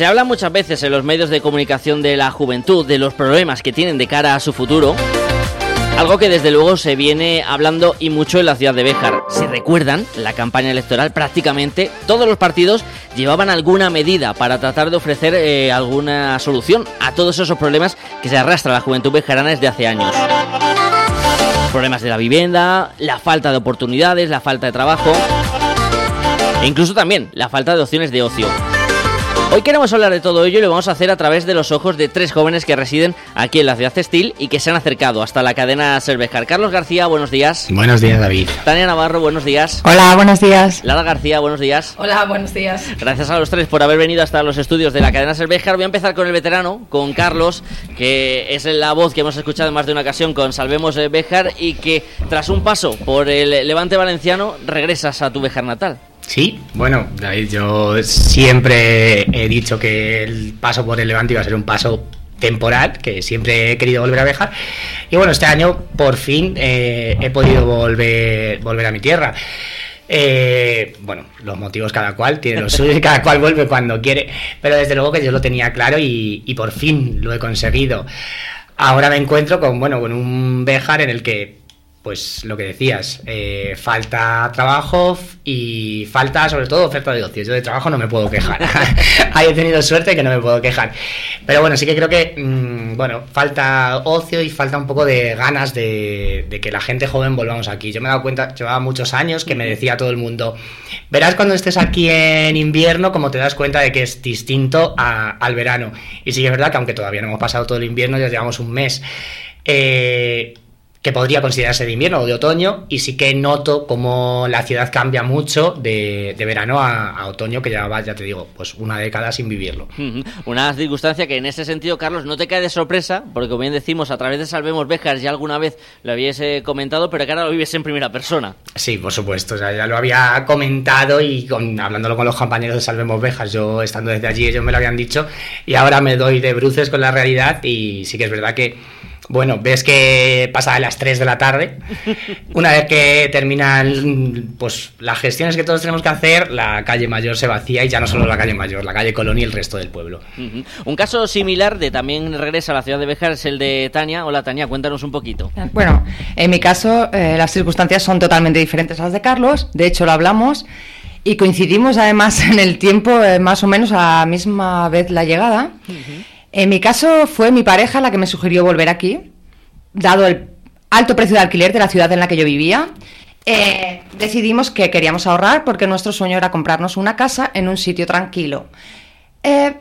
Speaker 1: Se habla muchas veces en los medios de comunicación de la juventud, de los problemas que tienen de cara a su futuro. Algo que desde luego se viene hablando y mucho en la ciudad de Béjar. Si recuerdan, la campaña electoral prácticamente todos los partidos llevaban alguna medida para tratar de ofrecer eh, alguna solución a todos esos problemas que se arrastra la juventud bejarana desde hace años. Problemas de la vivienda, la falta de oportunidades, la falta de trabajo e incluso también la falta de opciones de ocio. Hoy queremos hablar de todo ello y lo vamos a hacer a través de los ojos de tres jóvenes que residen aquí en la ciudad textil y que se han acercado hasta la cadena Cervejar. Carlos García, buenos días.
Speaker 30: Buenos días, David.
Speaker 1: Tania Navarro, buenos días.
Speaker 31: Hola, buenos días.
Speaker 1: Lara García, buenos días.
Speaker 31: Hola, buenos días.
Speaker 1: Gracias a los tres por haber venido hasta los estudios de la cadena Cervejar. Voy a empezar con el veterano, con Carlos, que es la voz que hemos escuchado en más de una ocasión con Salvemos Béjar y que tras un paso por el Levante Valenciano regresas a tu Béjar natal.
Speaker 30: Sí, bueno, David, yo siempre he dicho que el paso por el Levante iba a ser un paso temporal, que siempre he querido volver a viajar. Y bueno, este año por fin eh, he podido volver, volver a mi tierra. Eh, bueno, los motivos cada cual tiene los suyos y cada cual vuelve cuando quiere, pero desde luego que yo lo tenía claro y, y por fin lo he conseguido. Ahora me encuentro con, bueno, con un Bejar en el que pues lo que decías, eh, falta trabajo y falta sobre todo oferta de ocio. Yo de trabajo no me puedo quejar. *laughs* Ahí he tenido suerte que no me puedo quejar. Pero bueno, sí que creo que, mm, bueno, falta ocio y falta un poco de ganas de, que la gente joven volvamos aquí. Yo me he dado cuenta, llevaba muchos años que me decía todo el mundo, verás cuando estés aquí en invierno como te das cuenta de que es distinto al verano. Y sí que es verdad que aunque todavía no hemos pasado todo el invierno, ya llevamos un mes. Eh, que podría considerarse de invierno o de otoño, y sí que noto como la ciudad cambia mucho de, verano a, otoño, que llevaba, ya te digo, pues una década sin vivirlo.
Speaker 1: Una circunstancia que en ese sentido, Carlos, no te cae de sorpresa, porque como bien decimos, a través de Salvemos Béjar ya alguna vez lo habías comentado, pero que ahora lo vives en primera persona.
Speaker 30: Sí, por supuesto, ya lo había comentado y con, hablándolo con los compañeros de Salvemos Béjar, yo estando desde allí, ellos me lo habían dicho, y ahora me doy de bruces con la realidad, y sí que es verdad que bueno, ves que pasa a las 3 de la tarde. Una vez que terminan pues, las gestiones que todos tenemos que hacer, la calle mayor se vacía y ya no solo la calle mayor, la calle Colón y el resto del pueblo.
Speaker 1: Un caso similar de también regresa a la ciudad de Béjar es el de Tania. Hola Tania, cuéntanos un poquito.
Speaker 31: Bueno, en mi caso eh, las circunstancias son totalmente diferentes a las de Carlos, de hecho lo hablamos. Y coincidimos además en el tiempo, eh, más o menos a la misma vez la llegada. En mi caso fue mi pareja la que me sugirió volver aquí, dado el alto precio de alquiler de la ciudad en la que yo vivía. Eh, decidimos que queríamos ahorrar porque nuestro sueño era comprarnos una casa en un sitio tranquilo. Eh,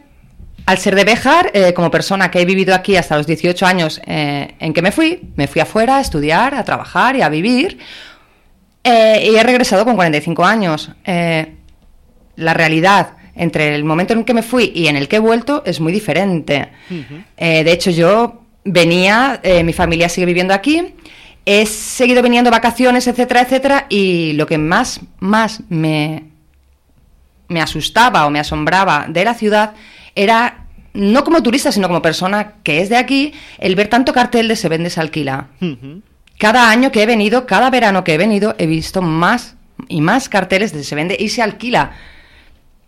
Speaker 31: al ser de Bejar, eh, como persona que he vivido aquí hasta los 18 años en que me fui, me fui afuera a estudiar, a trabajar y a vivir. y he regresado con 45 años. la realidad entre el momento en que me fui y en el que he vuelto es muy diferente. Eh, de hecho, yo venía, eh, mi familia sigue viviendo aquí, he seguido viniendo vacaciones, etcétera, etcétera, y lo que más, más me, me asustaba o me asombraba de la ciudad era no como turista, sino como persona que es de aquí, el ver tanto cartel de se vende, se alquila. Cada año que he venido, cada verano que he venido, he visto más y más carteles de se vende y se alquila.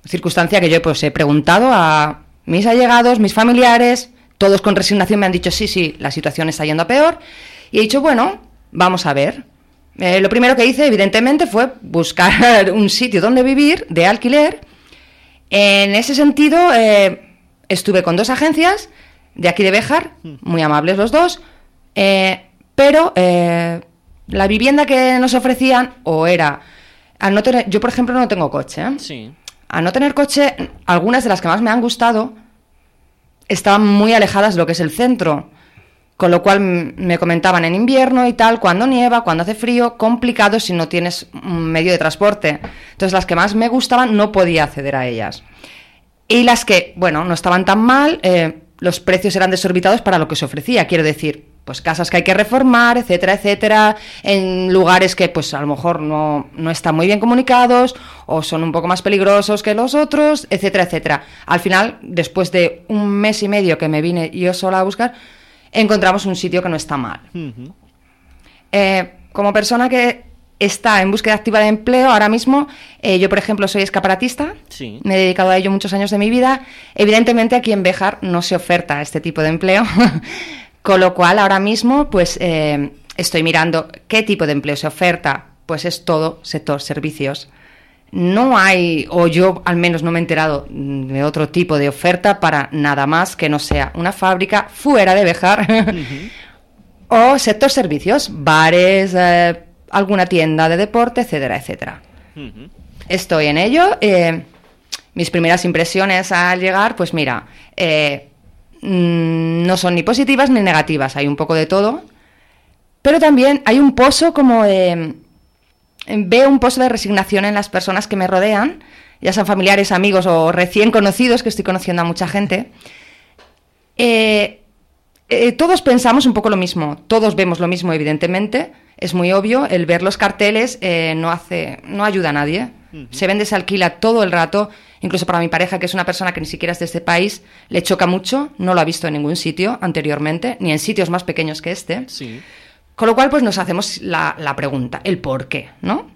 Speaker 31: Circunstancia que yo pues he preguntado a mis allegados, mis familiares, todos con resignación me han dicho sí, sí, la situación está yendo a peor. Y he dicho, bueno, vamos a ver. Eh, lo primero que hice, evidentemente, fue buscar *laughs* un sitio donde vivir de alquiler En ese sentido, eh, estuve con dos agencias de aquí de Béjar, muy amables los dos, eh, pero eh, la vivienda que nos ofrecían o era al no tener, yo por ejemplo no tengo coche, ¿eh?
Speaker 1: Sí.
Speaker 31: Al no tener coche, algunas de las que más me han gustado estaban muy alejadas de lo que es el centro. Con lo cual me comentaban en invierno y tal, cuando nieva, cuando hace frío, complicado si no tienes un medio de transporte. Entonces las que más me gustaban no podía acceder a ellas. Y las que, bueno, no estaban tan mal, eh, los precios eran desorbitados para lo que se ofrecía. Quiero decir, pues casas que hay que reformar, etcétera, etcétera, en lugares que pues a lo mejor no, no están muy bien comunicados o son un poco más peligrosos que los otros, etcétera, etcétera. Al final, después de un mes y medio que me vine yo sola a buscar, encontramos un sitio que no está mal. Eh, como persona que está en búsqueda activa de empleo, ahora mismo, eh, yo por ejemplo soy escaparatista,
Speaker 1: Sí.
Speaker 31: me he dedicado a ello muchos años de mi vida. Evidentemente aquí en Béjar no se oferta este tipo de empleo, *laughs* con lo cual ahora mismo pues eh, estoy mirando qué tipo de empleo se oferta, pues es todo sector servicios. No hay, o yo al menos no me he enterado de otro tipo de oferta para nada más que no sea una fábrica fuera de Béjar *laughs* o sector servicios, bares, eh, alguna tienda de deporte, etcétera, etcétera. Estoy en ello. eh, mis primeras impresiones al llegar, pues mira, eh, mm, no son ni positivas ni negativas, hay un poco de todo. Pero también hay un pozo como de... Veo un pozo de resignación en las personas que me rodean, ya sean familiares, amigos o recién conocidos, que estoy conociendo a mucha gente. Eh, eh, todos pensamos un poco lo mismo, todos vemos lo mismo, evidentemente. Es muy obvio, el ver los carteles eh, no hace, no ayuda a nadie. Se vende, se alquila todo el rato. Incluso para mi pareja, que es una persona que ni siquiera es de este país, le choca mucho. No lo ha visto en ningún sitio anteriormente, ni en sitios más pequeños que este.
Speaker 1: Sí.
Speaker 31: Con lo cual, pues nos hacemos la, la pregunta, el por qué, ¿no?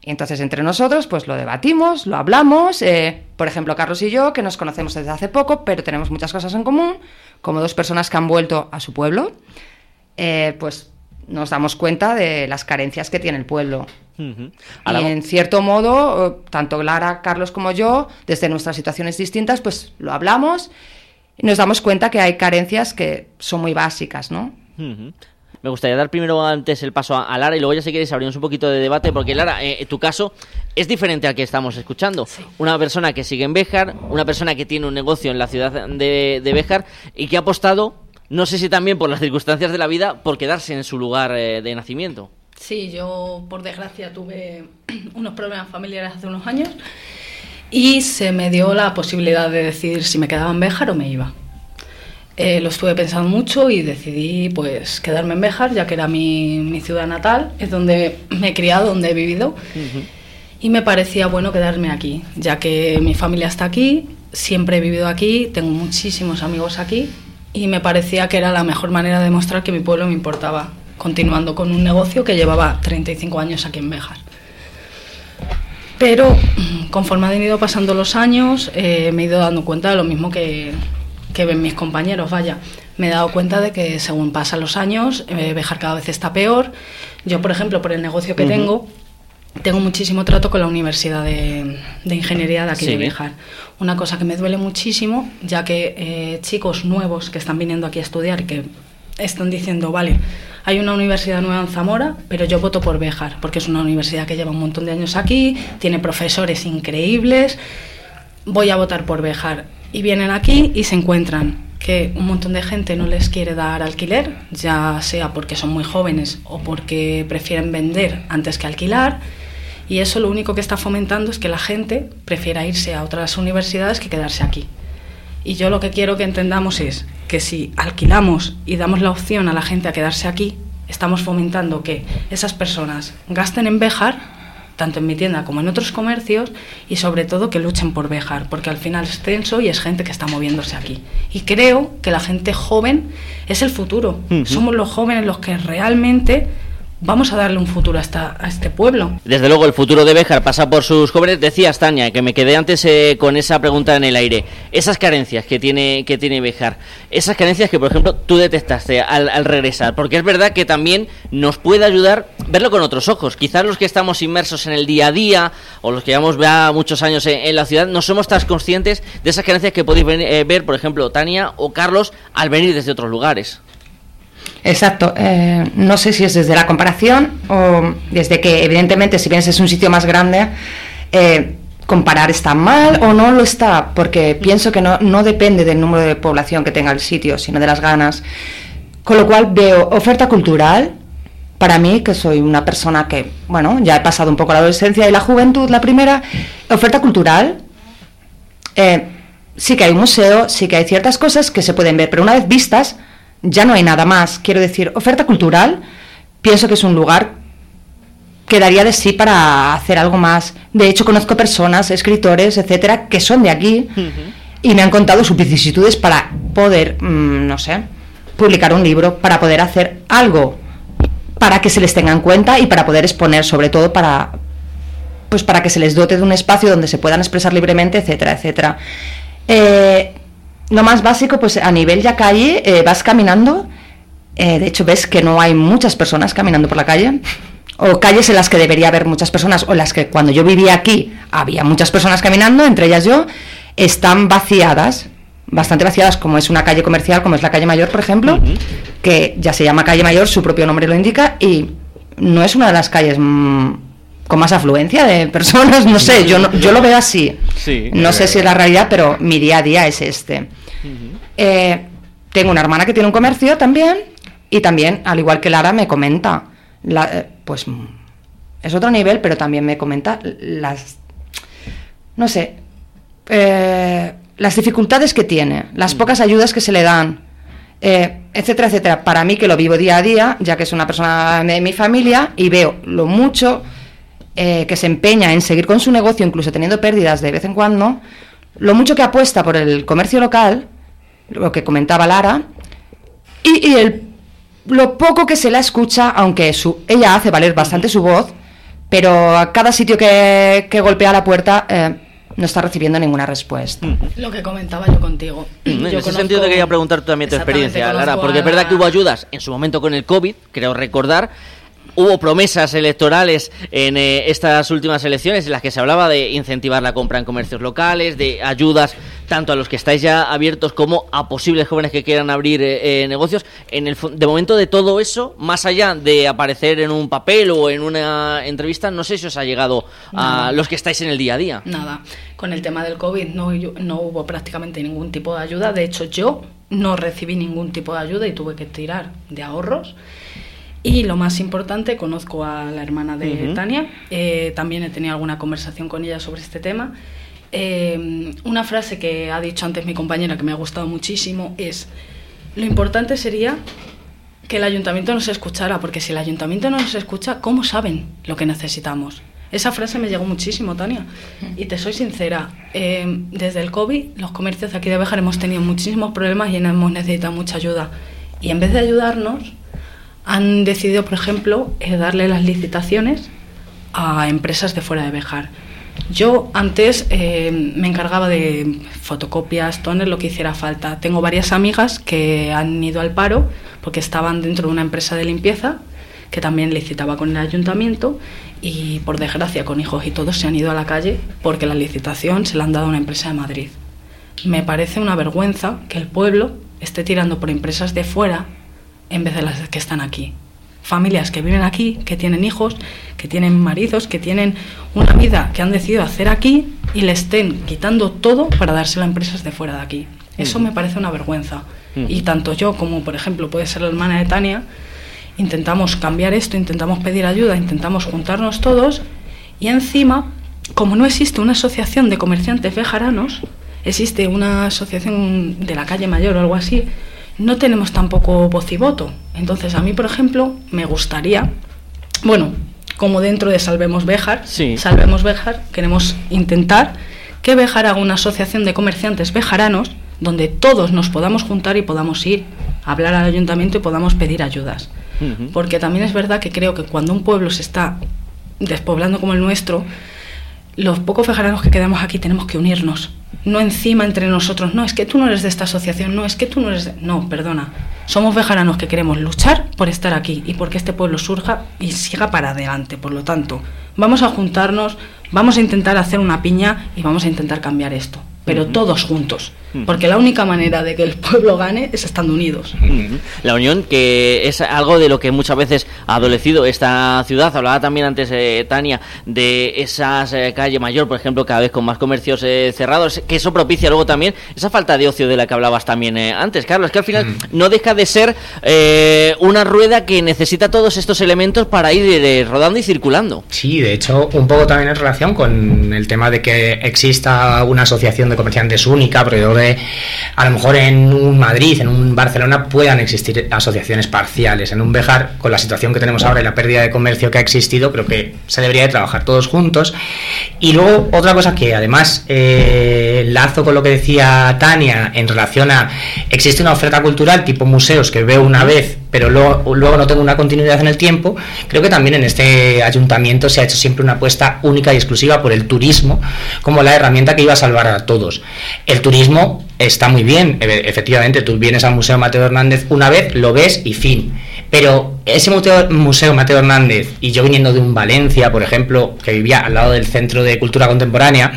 Speaker 31: Y entonces entre nosotros, pues lo debatimos, lo hablamos. eh, por ejemplo, Carlos y yo, que nos conocemos desde hace poco, pero tenemos muchas cosas en común, como dos personas que han vuelto a su pueblo, eh, pues nos damos cuenta de las carencias que tiene el pueblo. Y en cierto modo, eh, tanto Clara, Carlos como yo, desde nuestras situaciones distintas, pues lo hablamos y nos damos cuenta que hay carencias que son muy básicas, ¿no?
Speaker 1: Me gustaría dar primero antes el paso a, a Lara y luego ya si queréis abrimos un poquito de debate porque Lara, eh, tu caso es diferente al que estamos escuchando. Una persona que sigue en Béjar, una persona que tiene un negocio en la ciudad de, de Béjar y que ha apostado, no sé si también por las circunstancias de la vida, por quedarse en su lugar eh, de nacimiento.
Speaker 32: Sí, yo por desgracia tuve *clears throat* unos problemas familiares hace unos años y se me dio la posibilidad de decidir si me quedaba en Béjar o me iba. Eh, lo estuve pensando mucho y decidí pues quedarme en Béjar, ya que era mi, mi ciudad natal, es donde *clears throat* me he criado, donde he vivido. Y me parecía bueno quedarme aquí, ya que mi familia está aquí, siempre he vivido aquí, tengo muchísimos amigos aquí y me parecía que era la mejor manera de demostrar que mi pueblo me importaba, continuando con un negocio que llevaba 35 años aquí en Béjar. Pero mm, conforme han ido pasando los años, eh, me he ido dando cuenta de lo mismo que, que ven mis compañeros, vaya. Me he dado cuenta de que según pasan los años, eh, Béjar cada vez está peor. Yo, por ejemplo, por el negocio que tengo, tengo muchísimo trato con la Universidad de, de Ingeniería de aquí de
Speaker 33: Sí.
Speaker 32: Béjar. Una cosa que me duele muchísimo, ya que eh, chicos nuevos que están viniendo aquí a estudiar que están diciendo, vale, hay una universidad nueva en Zamora, pero yo voto por Béjar, porque es una universidad que lleva un montón de años aquí, tiene profesores increíbles, voy a votar por Béjar. Y vienen aquí y se encuentran que un montón de gente no les quiere dar alquiler, ya sea porque son muy jóvenes o porque prefieren vender antes que alquilar. Y eso lo único que está fomentando es que la gente prefiera irse a otras universidades que quedarse aquí. Y yo lo que quiero que entendamos es que si alquilamos y damos la opción a la gente a quedarse aquí, estamos fomentando que esas personas gasten en Béjar, tanto en mi tienda como en otros comercios, y sobre todo que luchen por Béjar, porque al final es censo y es gente que está moviéndose aquí. Y creo que la gente joven es el futuro. Somos los jóvenes los que realmente vamos a darle un futuro a, a este pueblo.
Speaker 1: Desde luego, el futuro de Béjar pasa por sus jóvenes. Decías, Tania, que me quedé antes eh, con esa pregunta en el aire. Esas carencias que tiene, que tiene Béjar, esas carencias que, por ejemplo, tú detectaste al, regresar, porque es verdad que también nos puede ayudar verlo con otros ojos. Quizás los que estamos inmersos en el día a día o los que llevamos muchos años en, la ciudad no somos tan conscientes de esas carencias que podéis eh, ver, por ejemplo, Tania o Carlos al venir desde otros lugares.
Speaker 31: Exacto. Eh, no sé si es desde la comparación o desde que, evidentemente, si vienes es un sitio más grande, eh, comparar está mal o no lo está, porque pienso que no, no depende del número de población que tenga el sitio, sino de las ganas. Con lo cual veo oferta cultural, para mí, que soy una persona que, bueno, ya he pasado un poco la adolescencia y la juventud, la primera, oferta cultural, eh, sí que hay un museo, sí que hay ciertas cosas que se pueden ver, pero una vez vistas, ya no hay nada más. Quiero decir, oferta cultural, pienso que es un lugar que daría de sí para hacer algo más. De hecho, conozco personas, escritores, etcétera, que son de aquí y me han contado sus vicisitudes para poder, mm, no sé, publicar un libro, para poder hacer algo para que se les tenga en cuenta y para poder exponer, sobre todo para pues para que se les dote de un espacio donde se puedan expresar libremente, etcétera, etcétera. Eh, lo más básico, pues a nivel ya calle, eh, vas caminando, eh, de hecho ves que no hay muchas personas caminando por la calle, o calles en las que debería haber muchas personas, o en las que cuando yo vivía aquí había muchas personas caminando, entre ellas yo, están vaciadas, bastante vaciadas, como es una calle comercial, como es la calle Mayor, por ejemplo, que ya se llama calle Mayor, su propio nombre lo indica, y no es una de las calles mm, con más afluencia de personas, no sé, yo, yo lo veo así. no sé si es la realidad, pero mi día a día es este. Eh, tengo una hermana que tiene un comercio también y también, al igual que Lara, me comenta, eh, pues es otro nivel, pero también me comenta las, no sé, eh, las dificultades que tiene, las pocas ayudas que se le dan, etcétera, etcétera. Para mí que lo vivo día a día, ya que es una persona de mi familia y veo lo mucho que se empeña en seguir con su negocio, incluso teniendo pérdidas de vez en cuando, lo mucho que apuesta por el comercio local, lo que comentaba Lara, y, el, lo poco que se la escucha, aunque su, ella hace valer bastante su voz, pero a cada sitio que, golpea la puerta eh, no está recibiendo ninguna respuesta.
Speaker 32: Lo que comentaba yo contigo.
Speaker 1: En ese sentido te quería preguntar también tu experiencia, Lara, porque es verdad que hubo ayudas en su momento con el COVID, creo recordar, Hubo promesas electorales en eh, estas últimas elecciones en las que se hablaba de incentivar la compra en comercios locales, de ayudas tanto a los que estáis ya abiertos como a posibles jóvenes que quieran abrir eh, eh, negocios. En el de momento de todo eso, más allá de aparecer en un papel o en una entrevista, no sé si os ha llegado a los que estáis en el día a día.
Speaker 32: Nada. Con el tema del COVID no, no hubo prácticamente ningún tipo de ayuda. De hecho, yo no recibí ningún tipo de ayuda y tuve que tirar de ahorros. Y lo más importante, conozco a la hermana de Tania, eh, también he tenido alguna conversación con ella sobre este tema. Eh, una frase que ha dicho antes mi compañera que me ha gustado muchísimo es, lo importante sería que el ayuntamiento nos escuchara, porque si el ayuntamiento no nos escucha, ¿cómo saben lo que necesitamos? Esa frase me llegó muchísimo, Tania. Y te soy sincera, eh, desde el COVID los comercios de aquí de Béjar hemos tenido muchísimos problemas y hemos necesitado mucha ayuda. Y en vez de ayudarnos, han decidido, por ejemplo, eh, darle las licitaciones a empresas de fuera de Bejar. Yo antes eh, me encargaba de fotocopias, toner, lo que hiciera falta. Tengo varias amigas que han ido al paro porque estaban dentro de una empresa de limpieza que también licitaba con el ayuntamiento y por desgracia con hijos y todos se han ido a la calle porque la licitación se la han dado a una empresa de Madrid. Me parece una vergüenza que el pueblo esté tirando por empresas de fuera en vez de las que están aquí. Familias que viven aquí, que tienen hijos, que tienen maridos, que tienen una vida que han decidido hacer aquí y le estén quitando todo para dárselo a empresas de fuera de aquí. Eso me parece una vergüenza. Y tanto yo como, por ejemplo, puede ser la hermana de Tania, intentamos cambiar esto, intentamos pedir ayuda, intentamos juntarnos todos y encima, como no existe una asociación de comerciantes bejaranos, existe una asociación de la calle mayor o algo así, no tenemos tampoco voz y voto. Entonces, a mí, por ejemplo, me gustaría, bueno, como dentro de Salvemos Béjar, Salvemos Béjar, queremos intentar que Béjar haga una asociación de comerciantes bejaranos donde todos nos podamos juntar y podamos ir a hablar al ayuntamiento y podamos pedir ayudas. Porque también es verdad que creo que cuando un pueblo se está despoblando como el nuestro, los pocos bejaranos que quedamos aquí tenemos que unirnos. No encima entre nosotros, no, es que tú no eres de esta asociación, no, es que tú no eres de... No, perdona, Somos bejaranos que queremos luchar por estar aquí y porque este pueblo surja y siga para adelante. Por lo tanto, vamos a juntarnos, vamos a intentar hacer una piña y vamos a intentar cambiar esto pero todos juntos. Porque la única manera de que el *laughs* pueblo gane es estando unidos.
Speaker 1: La unión, que es algo de lo que muchas veces ha adolecido esta ciudad. Hablaba también antes eh, Tania de esas eh, calle mayor, por ejemplo, cada vez con más comercios eh, cerrados, que eso propicia luego también esa falta de ocio de la que hablabas también antes, Carlos, que al final no deja de ser una rueda que necesita todos estos elementos para ir rodando y circulando.
Speaker 30: Sí, de hecho, un poco también en relación con el tema de que exista una asociación de comerciantes única, porque a lo mejor en un Madrid, en un Barcelona puedan existir asociaciones parciales. En un Bejar, con la situación que tenemos ahora y la pérdida de comercio que ha existido, creo que se debería de trabajar todos juntos. Y luego otra cosa que además eh, lazo con lo que decía Tania en relación a existe una oferta cultural tipo museos que veo una vez pero luego, luego, no tengo una continuidad en el tiempo, creo que también en este ayuntamiento se ha hecho siempre una apuesta única y exclusiva por el turismo como la herramienta que iba a salvar a todos. El turismo está muy bien, e, efectivamente, tú vienes al Museo Mateo Hernández una vez, lo ves y fin. Pero ese museo, museo Mateo Hernández, y yo viniendo de un Valencia, por ejemplo, que vivía al lado del Centro de Cultura Contemporánea,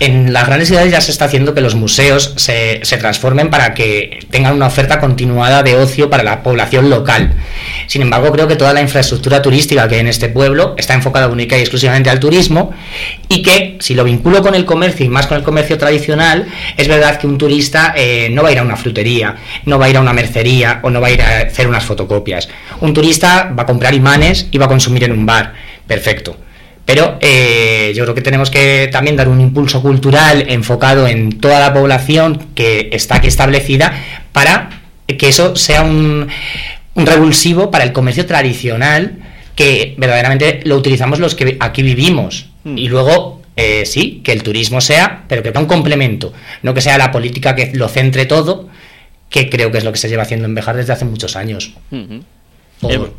Speaker 30: en las grandes ciudades ya se está haciendo que los museos se, se, transformen para que tengan una oferta continuada de ocio para la población local. Sin embargo, creo que toda la infraestructura turística que hay en este pueblo está enfocada única y exclusivamente al turismo y que, si lo vinculo con el comercio y más con el comercio tradicional, es verdad que un turista eh, no va a ir a una frutería, no va a ir a una mercería o no va a ir a hacer unas fotocopias. Un turista va a comprar imanes y va a consumir en un bar. Perfecto pero eh, yo creo que tenemos que también dar un impulso cultural enfocado en toda la población que está aquí establecida para que eso sea un, revulsivo para el comercio tradicional que verdaderamente lo utilizamos los que aquí vivimos. Hmm. Y luego, eh, sí, que el turismo sea, pero que sea un complemento, no que sea la política que lo centre todo, que creo que es lo que se lleva haciendo en Bejar desde hace muchos años.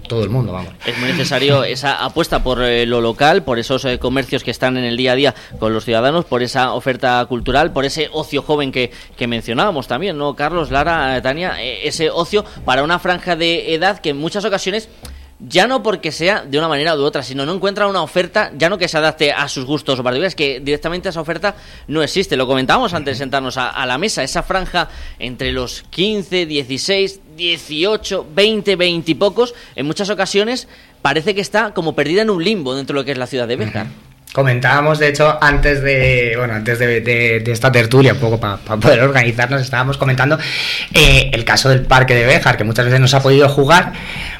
Speaker 30: Todo, el mundo, vamos.
Speaker 1: Es muy necesario *laughs* esa apuesta por eh, lo local, por esos eh, comercios que están en el día a día con los ciudadanos, por esa oferta cultural, por ese ocio joven que, que mencionábamos también, ¿no? Carlos, Lara, Tania, eh, ese ocio para una franja de edad que en muchas ocasiones ya no porque sea de una manera u otra, sino no encuentra una oferta, ya no que se adapte a sus gustos o particulares, que directamente esa oferta no existe. Lo comentábamos antes de sentarnos a, la mesa, esa franja entre los 15, 16, 18, 20, 20 y pocos, en muchas ocasiones parece que está como perdida en un limbo dentro de lo que es la ciudad de Béjar.
Speaker 30: Comentábamos, de hecho, antes de bueno, antes de, esta tertulia, un poco para poder organizarnos, estábamos comentando eh, el caso del parque de Béjar, que muchas veces no se ha podido jugar.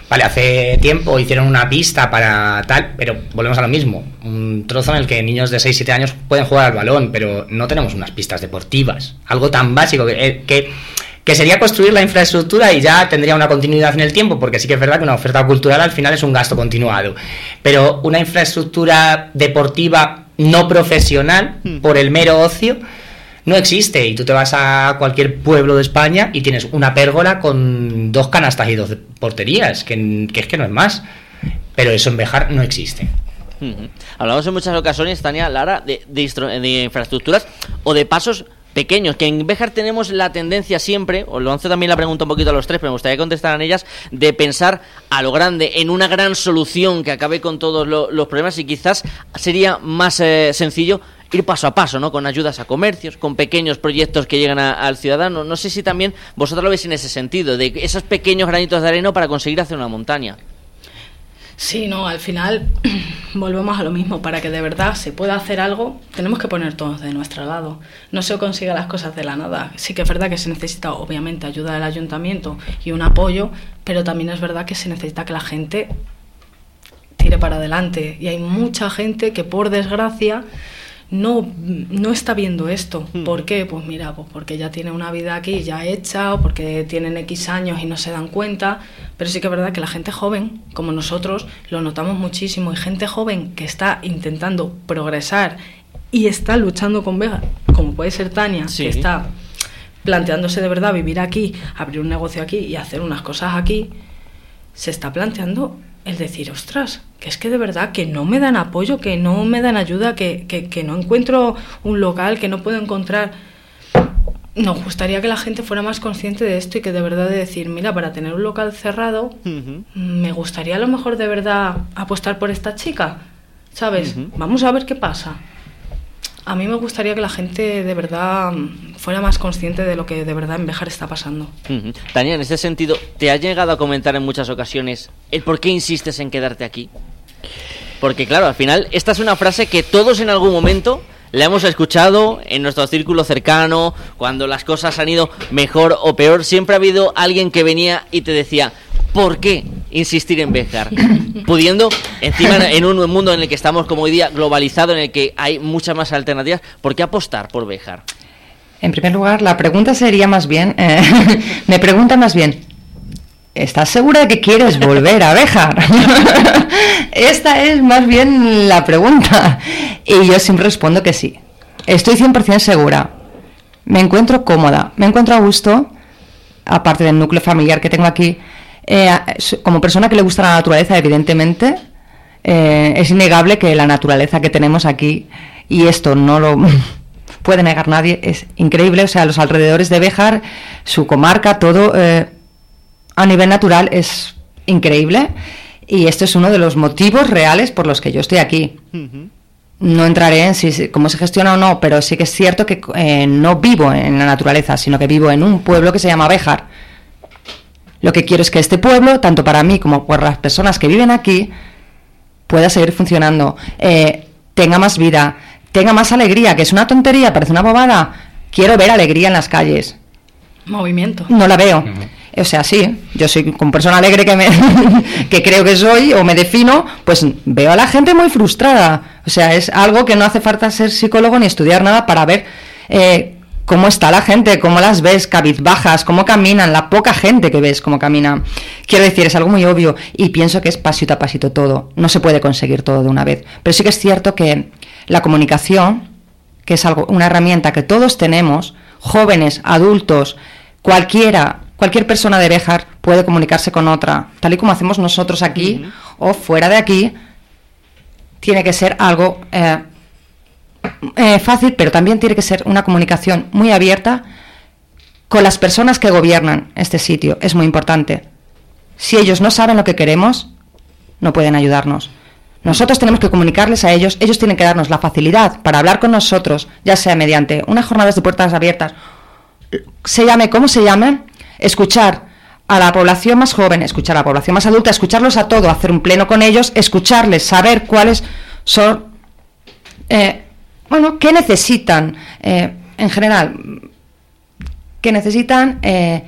Speaker 30: Vale, hace tiempo hicieron una pista para tal, pero volvemos a lo mismo. Un trozo en el que niños de 6-7 años pueden jugar al balón, pero no tenemos unas pistas deportivas. Algo tan básico que, eh, que que sería construir la infraestructura y ya tendría una continuidad en el tiempo, porque sí que es verdad que una oferta cultural al final es un gasto continuado. Pero una infraestructura deportiva no profesional, hmm. por el mero ocio, no existe. Y tú te vas a cualquier pueblo de España y tienes una pérgola con dos canastas y dos porterías, que, es que no es más. Pero eso en Bejar no existe.
Speaker 1: Hmm. Hablamos en muchas ocasiones, Tania, Lara, de, de infraestructuras o de pasos pequeños, que en Bejar tenemos la tendencia siempre, os lo lanzo también la pregunta un poquito a los tres, pero me gustaría contestar en ellas, de pensar a lo grande, en una gran solución que acabe con todos los problemas y quizás sería más eh, sencillo ir paso a paso, ¿no? Con ayudas a comercios, con pequeños proyectos que llegan al ciudadano. No sé si también vosotros lo veis en ese sentido, de esos pequeños granitos de arena para conseguir hacer una montaña.
Speaker 32: Sí, no, al final *clears throat* volvemos a lo mismo. Para que de verdad se pueda hacer algo, tenemos que poner todos de nuestro lado. No se consigue las cosas de la nada. Sí que es verdad que se necesita, obviamente, ayuda del ayuntamiento y un apoyo, pero también es verdad que se necesita que la gente tire para adelante. Y hay mucha gente que, por desgracia, no, no está viendo esto. Hmm. ¿Por qué? Pues mira, pues porque ya tiene una vida aquí ya hecha o porque tienen X años y no se dan cuenta. Pero sí que es verdad que la gente joven, como nosotros, lo notamos muchísimo. Y gente joven que está intentando progresar y está luchando con Vega, como puede ser Tania, que está planteándose de verdad vivir aquí, abrir un negocio aquí y hacer unas cosas aquí, se está planteando el decir, ostras, que es que de verdad que no me dan apoyo, que no me dan ayuda, que, que, no encuentro un local, que no puedo encontrar. nos gustaría que la gente fuera más consciente de esto y que de verdad de decir, mira, para tener un local cerrado, me gustaría a lo mejor de verdad apostar por esta chica, ¿sabes? Vamos a ver qué pasa. A mí me gustaría que la gente de verdad mm, fuera más consciente de lo que de verdad en Bejar está pasando.
Speaker 1: Tania, en ese sentido, ¿te ha llegado a comentar en muchas ocasiones el por qué insistes en quedarte aquí? Porque claro, al final, esta es una frase que todos en algún momento la hemos escuchado en nuestro círculo cercano, cuando las cosas han ido mejor o peor, siempre ha habido alguien que venía y te decía, ¿por qué insistir en Bejar? *laughs* Pudiendo, encima en un mundo en el que estamos como hoy día globalizado, en el que hay muchas más alternativas, ¿por qué apostar por Bejar?
Speaker 34: En primer lugar, la pregunta sería más bien, eh, *laughs* me pregunta más bien, ¿estás segura de que quieres volver a Béjar? *laughs* Esta es más bien la pregunta. Y yo siempre respondo que sí. Estoy 100% segura. Me encuentro cómoda, me encuentro a gusto, aparte del núcleo familiar que tengo aquí. Eh, como persona que le gusta la naturaleza, evidentemente, eh, es innegable que la naturaleza que tenemos aquí, y esto no lo *laughs* puede negar nadie, es increíble. O sea, los alrededores de Béjar, su comarca, todo eh, a nivel natural es increíble. Y esto es uno de los motivos reales por los que yo estoy aquí. No entraré en si, si- cómo se gestiona o no, pero sí que es cierto que eh, no vivo en la naturaleza, sino que vivo en un pueblo que se llama Béjar. Lo que quiero es que este pueblo, tanto para mí como por las personas que viven aquí, pueda seguir funcionando, eh, tenga más vida, tenga más alegría, que es una tontería, parece una bobada. Quiero ver alegría en las calles.
Speaker 32: Movimiento.
Speaker 34: No la veo. O sea, sí, yo soy como persona alegre que, me, *laughs* que creo que soy o me defino, pues veo a la gente muy frustrada. O sea, es algo que no hace falta ser psicólogo ni estudiar nada para ver eh, cómo está la gente, cómo las ves, cabizbajas, cómo caminan, la poca gente que ves cómo camina. Quiero decir, es algo muy obvio y pienso que es pasito a pasito todo. No se puede conseguir todo de una vez. Pero sí que es cierto que la comunicación, que es algo, una herramienta que todos tenemos, jóvenes, adultos, cualquiera, cualquier persona de Béjar puede comunicarse con otra, tal y como hacemos nosotros aquí o fuera de aquí, tiene que ser algo eh, eh, fácil, pero también tiene que ser una comunicación muy abierta con las personas que gobiernan este sitio. Es muy importante. Si ellos no saben lo que queremos, no pueden ayudarnos. Nosotros tenemos que comunicarles a ellos, ellos tienen que darnos la facilidad para hablar con nosotros, ya sea mediante unas jornadas de puertas abiertas, se llame como se llame, escuchar a la población más joven, escuchar a la población más adulta, escucharlos a todo, hacer un pleno con ellos, escucharles, saber cuáles son, eh, bueno, qué necesitan eh, en general, qué necesitan, eh,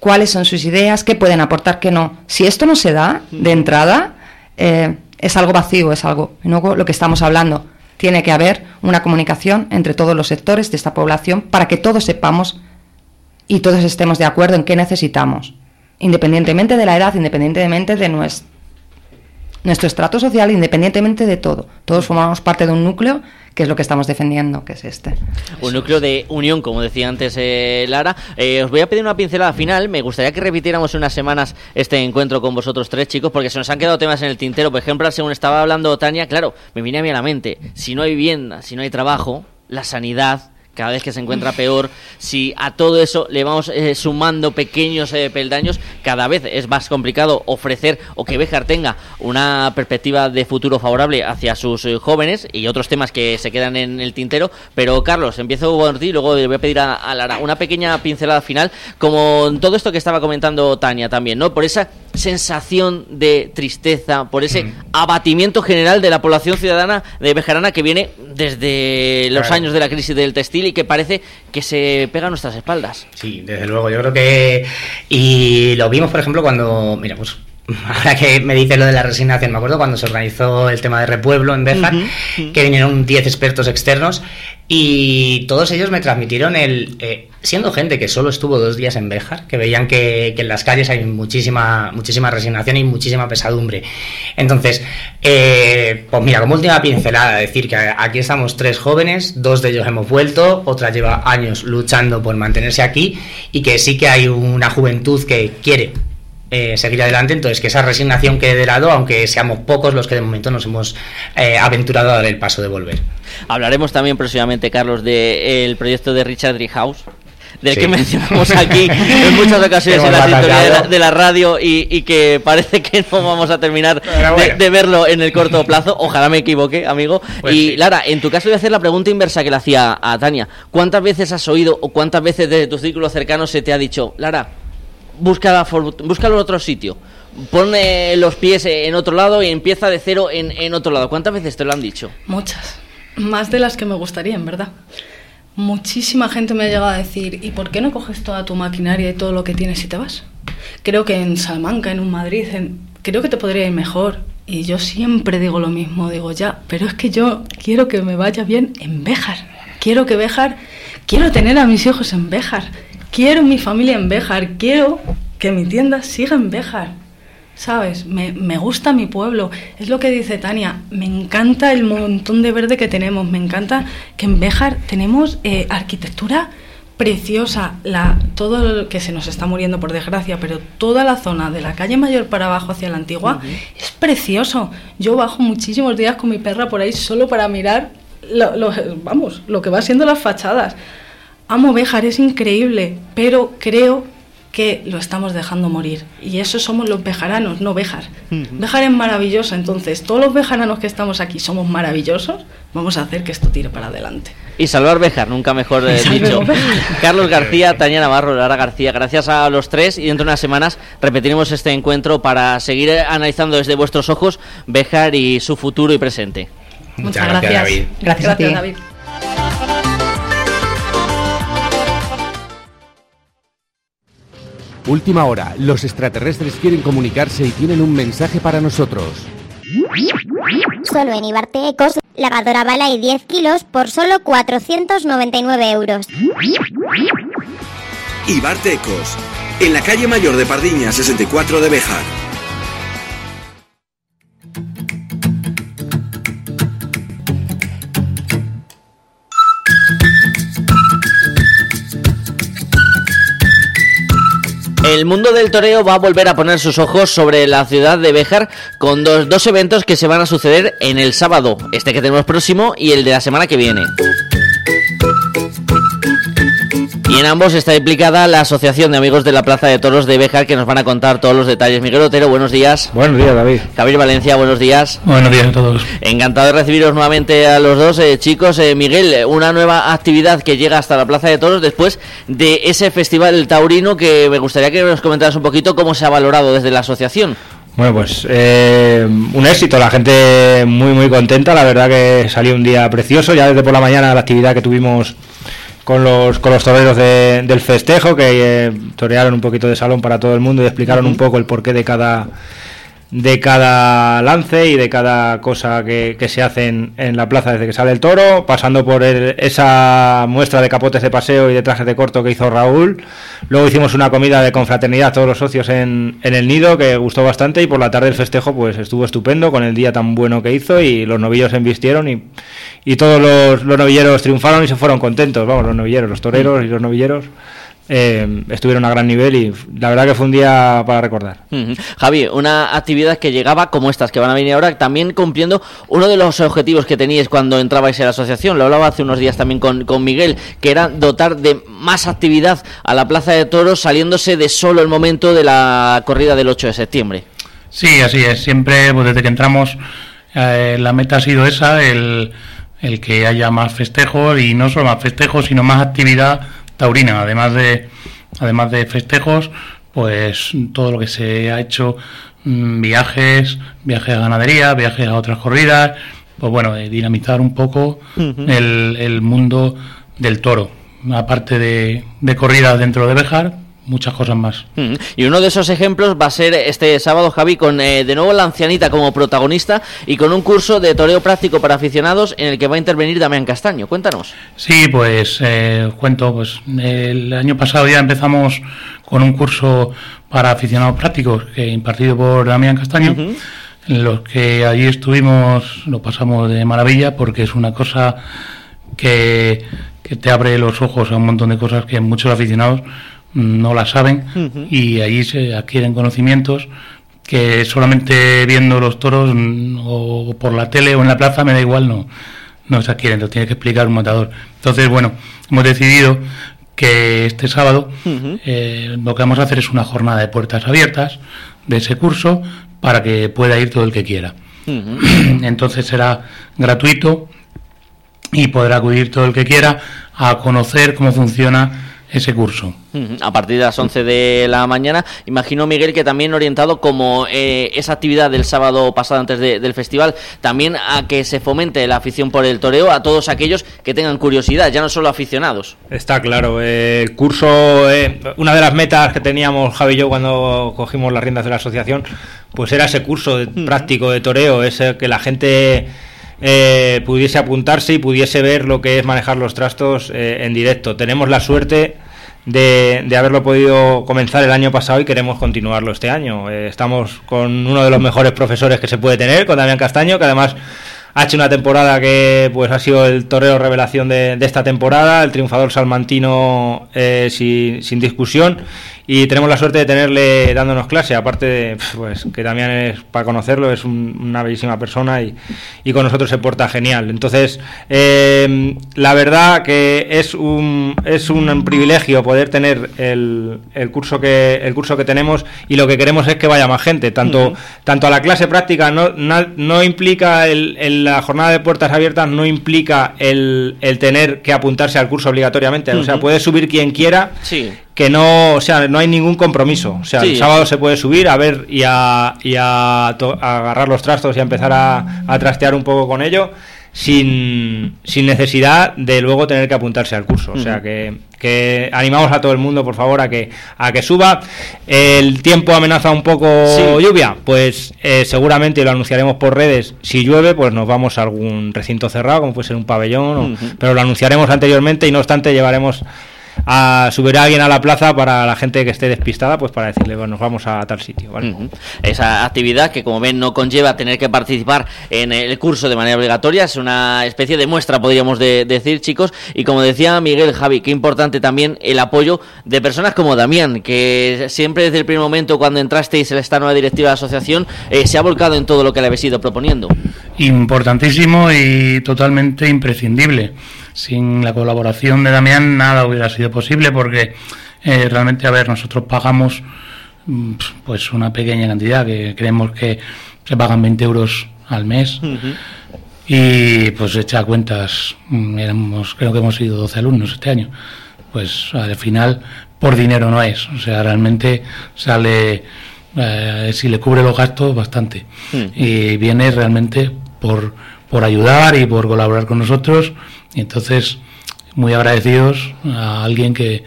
Speaker 34: cuáles son sus ideas, qué pueden aportar, qué no. Si esto no se da de entrada, eh, es algo vacío, es algo, y luego lo que estamos hablando. Tiene que haber una comunicación entre todos los sectores de esta población para que todos sepamos y todos estemos de acuerdo en qué necesitamos, independientemente de la edad, independientemente de nues- nuestro estrato social, independientemente de todo. Todos formamos parte de un núcleo que es lo que estamos defendiendo, que es este.
Speaker 1: Un núcleo de unión, como decía antes eh, Lara. Eh, os voy a pedir una pincelada final. Me gustaría que repitiéramos unas semanas este encuentro con vosotros tres, chicos, porque se nos han quedado temas en el tintero. Por ejemplo, según estaba hablando Tania, claro, me viene a mí a la mente. Si no hay vivienda, si no hay trabajo, la sanidad cada vez que se encuentra peor, si a todo eso le vamos eh, sumando pequeños eh, peldaños, cada vez es más complicado ofrecer o que Béjar tenga una perspectiva de futuro favorable hacia sus eh, jóvenes y otros temas que se quedan en el tintero. Pero Carlos, empiezo por ti luego le voy a pedir a, a Lara una pequeña pincelada final, como todo esto que estaba comentando Tania también, ¿no? Por esa sensación de tristeza, por ese abatimiento general de la población ciudadana de Bejarana que viene desde los
Speaker 30: Claro.
Speaker 1: años de la crisis del textil y que parece que se pega a nuestras espaldas.
Speaker 30: Sí, desde luego, yo creo que... Y lo vimos, por ejemplo, cuando... Mira, pues *laughs* ahora que me dice lo de la resignación, me acuerdo cuando se organizó el tema de Repueblo en Béjar, que vinieron 10 expertos externos y todos ellos me transmitieron el... eh, siendo gente que solo estuvo dos días en Béjar, que veían que, que en las calles hay muchísima, muchísima resignación y muchísima pesadumbre. Entonces, eh, pues mira, como última pincelada, decir que aquí estamos tres jóvenes, dos de ellos hemos vuelto, otra lleva años luchando por mantenerse aquí y que sí que hay una juventud que quiere eh, seguir adelante, entonces que esa resignación quede de lado, aunque seamos pocos los que de momento nos hemos eh, aventurado a dar el paso de volver.
Speaker 1: Hablaremos también próximamente, Carlos, del proyecto de Richard Driehaus. del
Speaker 30: Sí.
Speaker 1: que mencionamos aquí en muchas ocasiones *laughs* en la sintonía de la,
Speaker 30: batallado.
Speaker 1: de la radio y, y que parece que no vamos a terminar de, verlo en el corto plazo. Ojalá me equivoque, amigo.
Speaker 30: Pues
Speaker 1: y
Speaker 30: sí.
Speaker 1: Lara, en tu caso voy a hacer la pregunta inversa que le hacía a Tania. ¿Cuántas veces has oído o cuántas veces desde tu círculo cercano se te ha dicho, Lara, busca, búscalo en otro sitio? Pone los pies en otro lado y empieza de cero en, en otro lado. ¿Cuántas veces te lo han dicho?
Speaker 32: Muchas. Más de las que me gustaría, en verdad. Muchísima gente me ha llegado a decir, ¿y por qué no coges toda tu maquinaria y todo lo que tienes y te vas? Creo que en Salamanca, en un Madrid, creo que te podría ir mejor. Y yo siempre digo lo mismo, digo ya, pero es que yo quiero que me vaya bien en Béjar. Quiero que Béjar, quiero tener a mis hijos en Béjar. Quiero mi familia en Béjar. Quiero que mi tienda siga en Béjar. ¿Sabes? Me, me gusta mi pueblo. Es lo que dice Tania. Me encanta el montón de verde que tenemos. Me encanta que en Béjar tenemos eh, arquitectura preciosa. La, todo lo que se nos está muriendo por desgracia, pero toda la zona de la calle mayor para abajo hacia la antigua es precioso. Yo bajo muchísimos días con mi perra por ahí solo para mirar lo, lo- vamos, lo que va siendo las fachadas. Amo Béjar, es increíble, pero creo que lo estamos dejando morir. Y eso somos los bejaranos, no Béjar. Béjar es maravilloso, entonces todos los bejaranos que estamos aquí somos maravillosos, vamos a hacer que esto tire para adelante.
Speaker 1: Y salvar Béjar, nunca mejor eh, dicho. *laughs* Carlos García, Tania Navarro, Lara García, gracias a los tres y dentro de unas semanas repetiremos este encuentro para seguir analizando desde vuestros ojos Béjar y su futuro y presente.
Speaker 32: Muchas, gracias.
Speaker 30: David.
Speaker 31: Gracias a ti.
Speaker 32: David.
Speaker 33: Última hora. Los extraterrestres quieren comunicarse y tienen un mensaje para nosotros.
Speaker 35: Solo en Ibarte Ecos, lavadora bala y 10 kilos por solo 499 euros.
Speaker 36: Ibarte Ecos, en la calle mayor de Pardiña 64 de Bejar.
Speaker 1: El mundo del toreo va a volver a poner sus ojos sobre la ciudad de Béjar con dos, dos eventos que se van a suceder en el sábado, este que tenemos próximo y el de la semana que viene. Y en ambos está implicada la Asociación de Amigos de la Plaza de Toros de Béjar que nos van a contar todos los detalles. Miguel Otero, buenos días.
Speaker 37: Buenos días, David.
Speaker 1: Javier Valencia, buenos días.
Speaker 37: Buenos días a todos.
Speaker 1: Encantado de recibiros nuevamente a los dos, eh, chicos. Eh, Miguel, una nueva actividad que llega hasta la Plaza de Toros después de ese festival taurino que me gustaría que nos comentaras un poquito cómo se ha valorado desde la asociación.
Speaker 37: Bueno, pues eh, un éxito, la gente muy muy contenta, la verdad que salió un día precioso, ya desde por la mañana la actividad que tuvimos con los, con los toreros de- del festejo, que eh, torearon un poquito de salón para todo el mundo y explicaron un poco el porqué de cada de cada lance y de cada cosa que, que se hace en, en la plaza desde que sale el toro, pasando por el- esa muestra de capotes de paseo y de trajes de corto que hizo Raúl. Luego hicimos una comida de confraternidad todos los socios en, en el nido que gustó bastante y por la tarde el festejo pues estuvo estupendo con el día tan bueno que hizo y los novillos se embistieron y, y todos los, los novilleros triunfaron y se fueron contentos, vamos, los novilleros, los toreros y los novilleros. eh, estuvieron a gran nivel y la verdad que fue un día para recordar.
Speaker 1: Ujú. Javi, una actividad que llegaba como estas que van a venir ahora, también cumpliendo uno de los objetivos que teníais cuando entrabais en la asociación. Lo hablaba hace unos días también con, con Miguel, que era dotar de más actividad a la Plaza de Toros, saliéndose de solo el momento de la corrida del 8 de septiembre.
Speaker 37: Sí, así es. Siempre, pues desde que entramos, eh, la meta ha sido esa, el, el que haya más festejos y no solo más festejos, sino más actividad taurina. Además de, además de festejos, pues todo lo que se ha hecho, mm, viajes, viajes a ganadería, viajes a otras corridas, pues bueno, de dinamizar un poco el, el mundo del toro. Aparte de, de corridas dentro de Bejar, muchas cosas más.
Speaker 1: Mm. Y uno de esos ejemplos va a ser este sábado, Javi, con eh, de nuevo la ancianita como protagonista y con un curso de toreo práctico para aficionados en el que va a intervenir Damián Castaño. Cuéntanos.
Speaker 37: Sí, pues eh, cuento, pues el año pasado ya empezamos con un curso para aficionados prácticos que impartido por Damián Castaño, en los que allí estuvimos, lo pasamos de maravilla porque es una cosa que, que te abre los ojos a un montón de cosas que muchos aficionados no la saben y allí se adquieren conocimientos que solamente viendo los toros o por la tele o en la plaza me da igual, no, no se adquieren, lo tiene que explicar un matador. Entonces, bueno, hemos decidido
Speaker 38: que este sábado eh, lo que vamos a hacer es una jornada de puertas abiertas de ese curso para que pueda ir todo el que quiera. *clears throat* Entonces será gratuito y podrá acudir todo el que quiera a conocer cómo funciona ese curso.
Speaker 1: A partir de las 11 de la mañana, imagino Miguel que también orientado como eh, esa actividad del sábado pasado antes del festival, también a que se fomente la afición por el toreo a todos aquellos que tengan curiosidad, ya no solo aficionados.
Speaker 37: Está claro, eh, el curso, eh, una de las metas que teníamos Javi y yo cuando cogimos las riendas de la asociación, pues era ese curso práctico de toreo, ese que la gente eh, pudiese apuntarse y pudiese ver lo que es manejar los trastos eh, en directo. Tenemos la suerte de, haberlo podido comenzar el año pasado y queremos continuarlo este año. Eh, estamos con uno de los mejores profesores que se puede tener, con Damián Castaño, que además ha hecho una temporada que pues ha sido el toreo revelación de, esta temporada, el triunfador salmantino sin, sin discusión y tenemos la suerte de tenerle dándonos clase, aparte de pues, que también es para conocerlo, es una bellísima persona y, y, con nosotros se porta genial. Entonces, eh, la verdad que es un, es un privilegio poder tener el, el, curso que, el curso que tenemos y lo que queremos es que vaya más gente, tanto, tanto a la clase práctica, no, no, implica el, la jornada de puertas abiertas, no implica el, el tener que apuntarse al curso obligatoriamente, o sea, puede subir quien quiera.
Speaker 1: Sí
Speaker 37: que no, o sea, no hay ningún compromiso. O sea, el sábado se puede subir a ver y a, y a, agarrar los trastos y a empezar a, a trastear un poco con ello sin, sin necesidad de luego tener que apuntarse al curso. O sea que, que, animamos a todo el mundo, por favor, a que, a que suba. El tiempo amenaza un poco lluvia, pues eh, seguramente lo anunciaremos por redes. Si llueve, pues nos vamos a algún recinto cerrado, como puede ser un pabellón, pero lo anunciaremos anteriormente y no obstante llevaremos a subir a alguien a la plaza para la gente que esté despistada, pues para decirle, bueno, nos vamos a tal sitio.
Speaker 1: Esa actividad que, como ven, no conlleva tener que participar en el curso de manera obligatoria, es una especie de muestra, podríamos decir, chicos. Y como decía Miguel, Javi, qué importante también el apoyo de personas como Damián, que siempre desde el primer momento, cuando entrasteis en esta nueva directiva de la asociación, eh, se ha volcado en todo lo que le habéis ido proponiendo.
Speaker 38: Importantísimo y totalmente imprescindible sin la colaboración de Damián nada hubiera sido posible porque eh, realmente, a ver, nosotros pagamos mm, pues una pequeña cantidad, que creemos que se pagan 20 euros al mes. Y pues echa cuentas, mm, éramos, creo que hemos sido 12 alumnos este año. Pues al final, por dinero no es. O sea, realmente sale, eh, si le cubre los gastos, bastante. Y viene realmente por, por ayudar y por colaborar con nosotros y entonces, muy agradecidos a alguien que,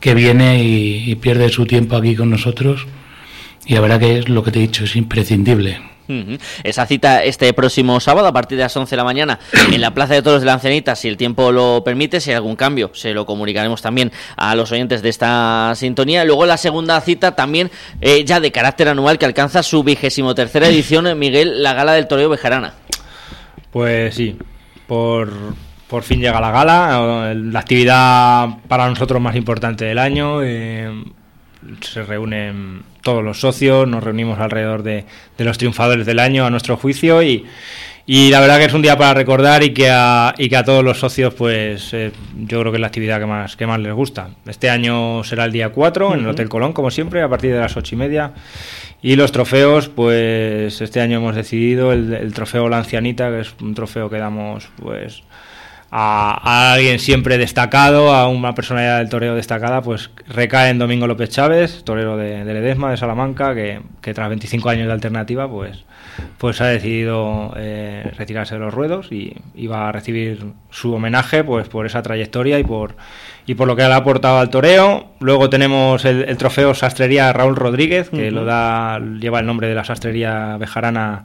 Speaker 38: que viene y, pierde su tiempo aquí con nosotros. Y la verdad que es lo que te he dicho, es imprescindible.
Speaker 1: Esa cita este próximo sábado a partir de las 11 de la mañana *clears throat* en la Plaza de Toros de la Ancianita, si el tiempo lo permite, si hay algún cambio, se lo comunicaremos también a los oyentes de esta sintonía. Luego la segunda cita también eh, ya de carácter anual que alcanza su vigésimo tercera *clears throat* edición, Miguel, la Gala del Toreo Bejarana.
Speaker 37: Pues sí, por, por fin llega la gala, la actividad para nosotros más importante del año. Eh, se reúnen todos los socios, nos reunimos alrededor de, los triunfadores del año a nuestro juicio y, y, la verdad que es un día para recordar y que a, y que a todos los socios pues eh, yo creo que es la actividad que más, que más les gusta. Este año será el día 4 en el Hotel Colón como siempre a partir de las ocho y media y los trofeos pues este año hemos decidido el, el trofeo La Ancianita que es un trofeo que damos pues a, alguien siempre destacado, a una personalidad del toreo destacada, pues recae en Domingo López Chávez, torero de, Ledesma, de Salamanca, que, tras 25 años de alternativa, pues, pues ha decidido eh, retirarse de los ruedos y, va a recibir su homenaje pues por esa trayectoria y por, y por lo que le ha aportado al toreo. Luego tenemos el, trofeo Sastrería Raúl Rodríguez, que lo da, lleva el nombre de la sastrería bejarana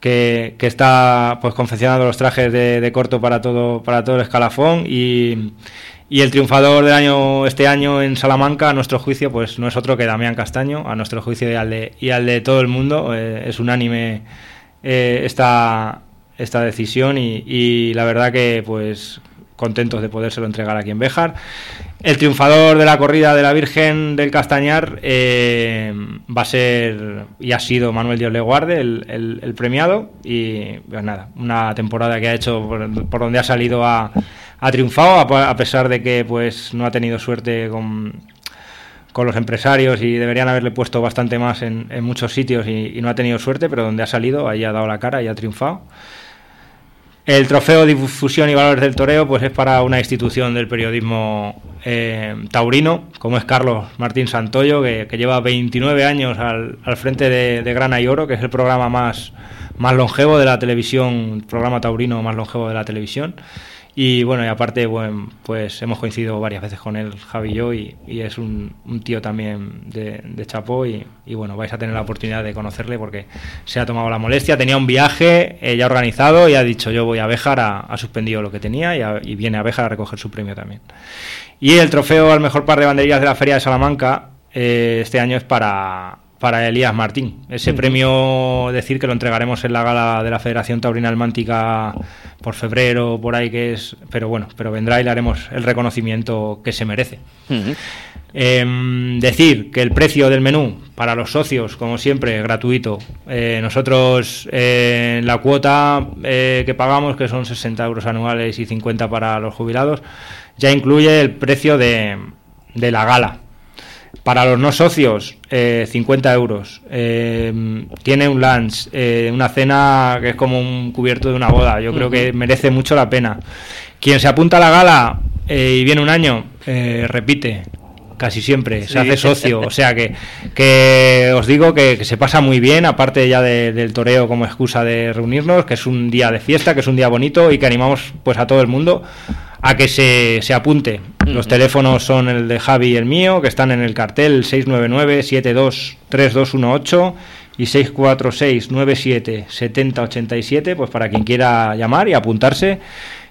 Speaker 37: que, está pues confeccionando los trajes de, corto para todo para todo el escalafón y, y, el triunfador del año este año en Salamanca a nuestro juicio pues no es otro que Damián Castaño a nuestro juicio y al de, y al de todo el mundo eh, es unánime eh, esta esta decisión y, y, la verdad que pues contentos de podérselo entregar aquí en Béjar El triunfador de la corrida de la Virgen del Castañar eh, va a ser y ha sido Manuel Dios le guarde el, el, premiado y pues nada, una temporada que ha hecho por, donde ha salido ha, triunfado a, pesar de que pues no ha tenido suerte con, con los empresarios y deberían haberle puesto bastante más en, en muchos sitios y, y, no ha tenido suerte, pero donde ha salido ahí ha dado la cara y ha triunfado. El trofeo Difusión y Valores del Toreo pues es para una institución del periodismo eh, taurino, como es Carlos Martín Santoyo, que, lleva 29 años al, frente de, de, Grana y Oro, que es el programa más, más longevo de la televisión, programa taurino más longevo de la televisión. Y bueno, y aparte, bueno, pues hemos coincidido varias veces con él, Javi y yo, y, es un, tío también de, de Chapó. Y, bueno, vais a tener la oportunidad de conocerle porque se ha tomado la molestia. Tenía un viaje eh, ya organizado y ha dicho: Yo voy a Béjar, ha, suspendido lo que tenía y, viene a Béjar a recoger su premio también. Y el trofeo al mejor par de banderillas de la Feria de Salamanca eh, este año es para para Elías Martín. Ese premio, decir que lo entregaremos en la gala de la Federación Taurina Almántica por febrero, por ahí que es, pero bueno, pero vendrá y le haremos el reconocimiento que se merece. Em, decir que el precio del menú para los socios, como siempre, gratuito. Eh, nosotros eh, la cuota eh, que pagamos, que son 60 euros anuales y 50 para los jubilados, ya incluye el precio de, de la gala para los no socios, 50 eh, euros. Eh, tiene un lunch, eh, una cena que es como un cubierto de una boda. Yo creo que merece mucho la pena. Quien se apunta a la gala y viene un año, repite casi siempre, se hace socio, o sea que, que os digo que, se pasa muy bien, aparte ya del toreo como excusa de reunirnos, que es un día de fiesta, que es un día bonito y que animamos pues a todo el mundo a que se, se apunte. Los teléfonos son el de Javi y el mío, que están en el cartel 699-723218 y 646-97-7087, pues para quien quiera llamar y apuntarse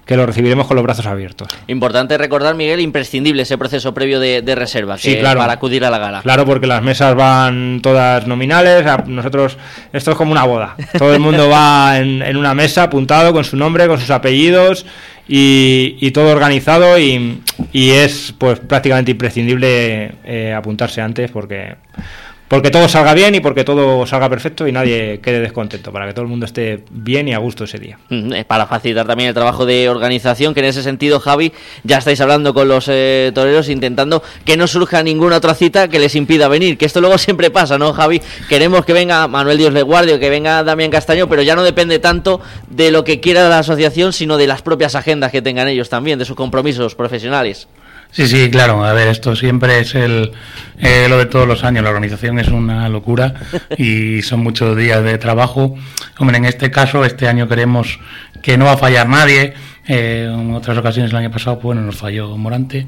Speaker 37: que lo recibiremos con los brazos abiertos.
Speaker 1: Importante recordar, Miguel, imprescindible ese proceso previo de, reserva
Speaker 37: sí, claro.
Speaker 1: para acudir a la gala.
Speaker 37: Claro, porque las mesas van todas nominales, nosotros, esto es como una boda, todo el mundo va en, una mesa apuntado con su nombre, con sus apellidos y, todo organizado y, es pues prácticamente imprescindible eh, apuntarse antes porque porque todo salga bien y porque todo salga perfecto y nadie quede descontento, para que todo el mundo esté bien y a gusto ese día.
Speaker 1: Para facilitar también el trabajo de organización, que en ese sentido, Javi, ya estáis hablando con los eh, toreros intentando que no surja ninguna otra cita que les impida venir, que esto luego *laughs* siempre pasa, ¿no, Javi? Queremos que venga Manuel Dios Le Guardio, que venga Damián Castaño, pero ya no depende tanto de lo que quiera la asociación, sino de las propias agendas que tengan ellos también, de sus compromisos profesionales.
Speaker 38: Sí, sí, claro. A ver, esto siempre es el, eh, lo de todos los años. La organización es una locura *laughs* y son muchos días de trabajo. Hombre, en este caso, este año queremos que no va a fallar nadie. Eh, en otras ocasiones el año pasado, pues, bueno, nos falló Morante.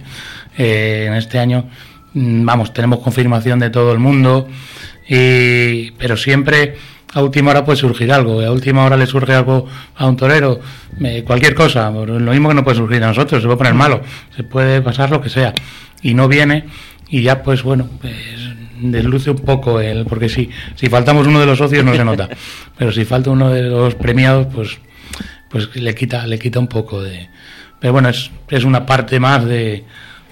Speaker 38: Eh, en este año, mm, vamos, tenemos confirmación de todo el mundo. Y, pero siempre a última hora puede surgir algo, a última hora le surge algo a un torero, cualquier cosa, lo mismo que no puede surgir a nosotros, se puede poner malo, se puede pasar lo que sea, y no viene, y ya pues bueno, pues, desluce un poco el, porque si, si faltamos uno de los socios no se nota, *laughs* pero si falta uno de los premiados, pues, pues le quita, le quita un poco de, pero bueno, es, es una parte más de,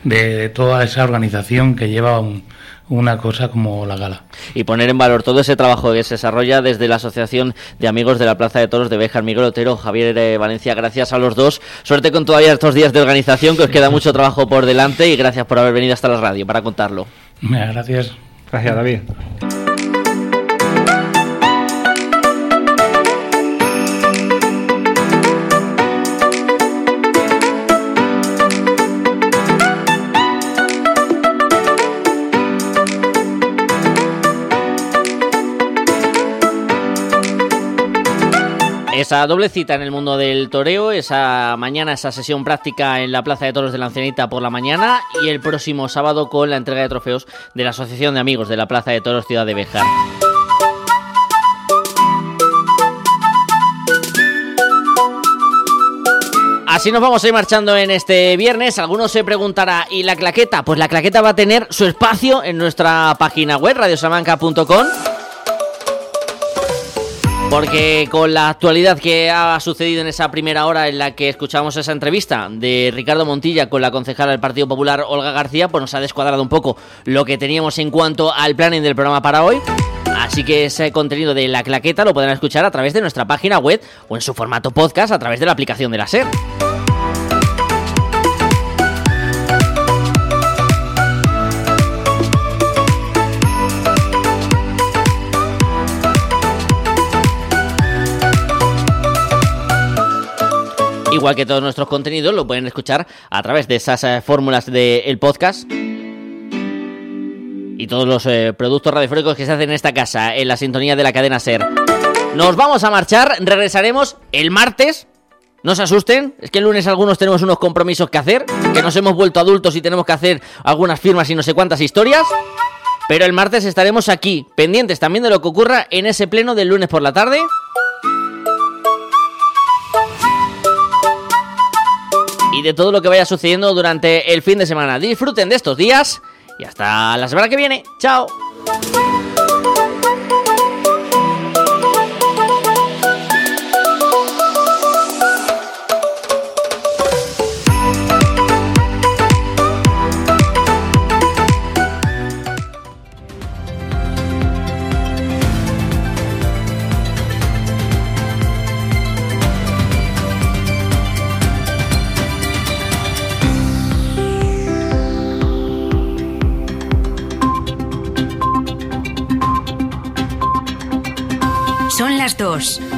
Speaker 38: de toda esa organización que lleva un, una cosa como la gala.
Speaker 1: Y poner en valor todo ese trabajo que se desarrolla desde la Asociación de Amigos de la Plaza de Toros de Béjar, Miguel Otero, Javier eh, Valencia, gracias a los dos. Suerte con todavía estos días de organización, que os queda mucho trabajo por delante y gracias por haber venido hasta la radio para contarlo.
Speaker 38: Gracias.
Speaker 37: Gracias, David.
Speaker 1: Esa doble cita en el mundo del toreo, esa mañana, esa sesión práctica en la Plaza de Toros de la Ancianita por la mañana y el próximo sábado con la entrega de trofeos de la Asociación de Amigos de la Plaza de Toros Ciudad de Bejar. Así nos vamos a ir marchando en este viernes. Algunos se preguntará, ¿y la claqueta? Pues la claqueta va a tener su espacio en nuestra página web, radiosamanca.com Porque con la actualidad que ha sucedido en esa primera hora en la que escuchamos esa entrevista de Ricardo Montilla con la concejala del Partido Popular Olga García, pues nos ha descuadrado un poco lo que teníamos en cuanto al planning del programa para hoy. Así que ese contenido de la claqueta lo podrán escuchar a través de nuestra página web o en su formato podcast a través de la aplicación de la SER. Igual que todos nuestros contenidos lo pueden escuchar a través de esas eh, fórmulas del podcast y todos los eh, productos radiofónicos que se hacen en esta casa, en la sintonía de la cadena SER. Nos vamos a marchar, regresaremos el martes. No se asusten, es que el lunes algunos tenemos unos compromisos que hacer, que nos hemos vuelto adultos y tenemos que hacer algunas firmas y no sé cuántas historias. Pero el martes estaremos aquí, pendientes también de lo que ocurra en ese pleno del lunes por la tarde. Y de todo lo que vaya sucediendo durante el fin de semana. Disfruten de estos días y hasta la semana que viene. Chao.
Speaker 39: las 2.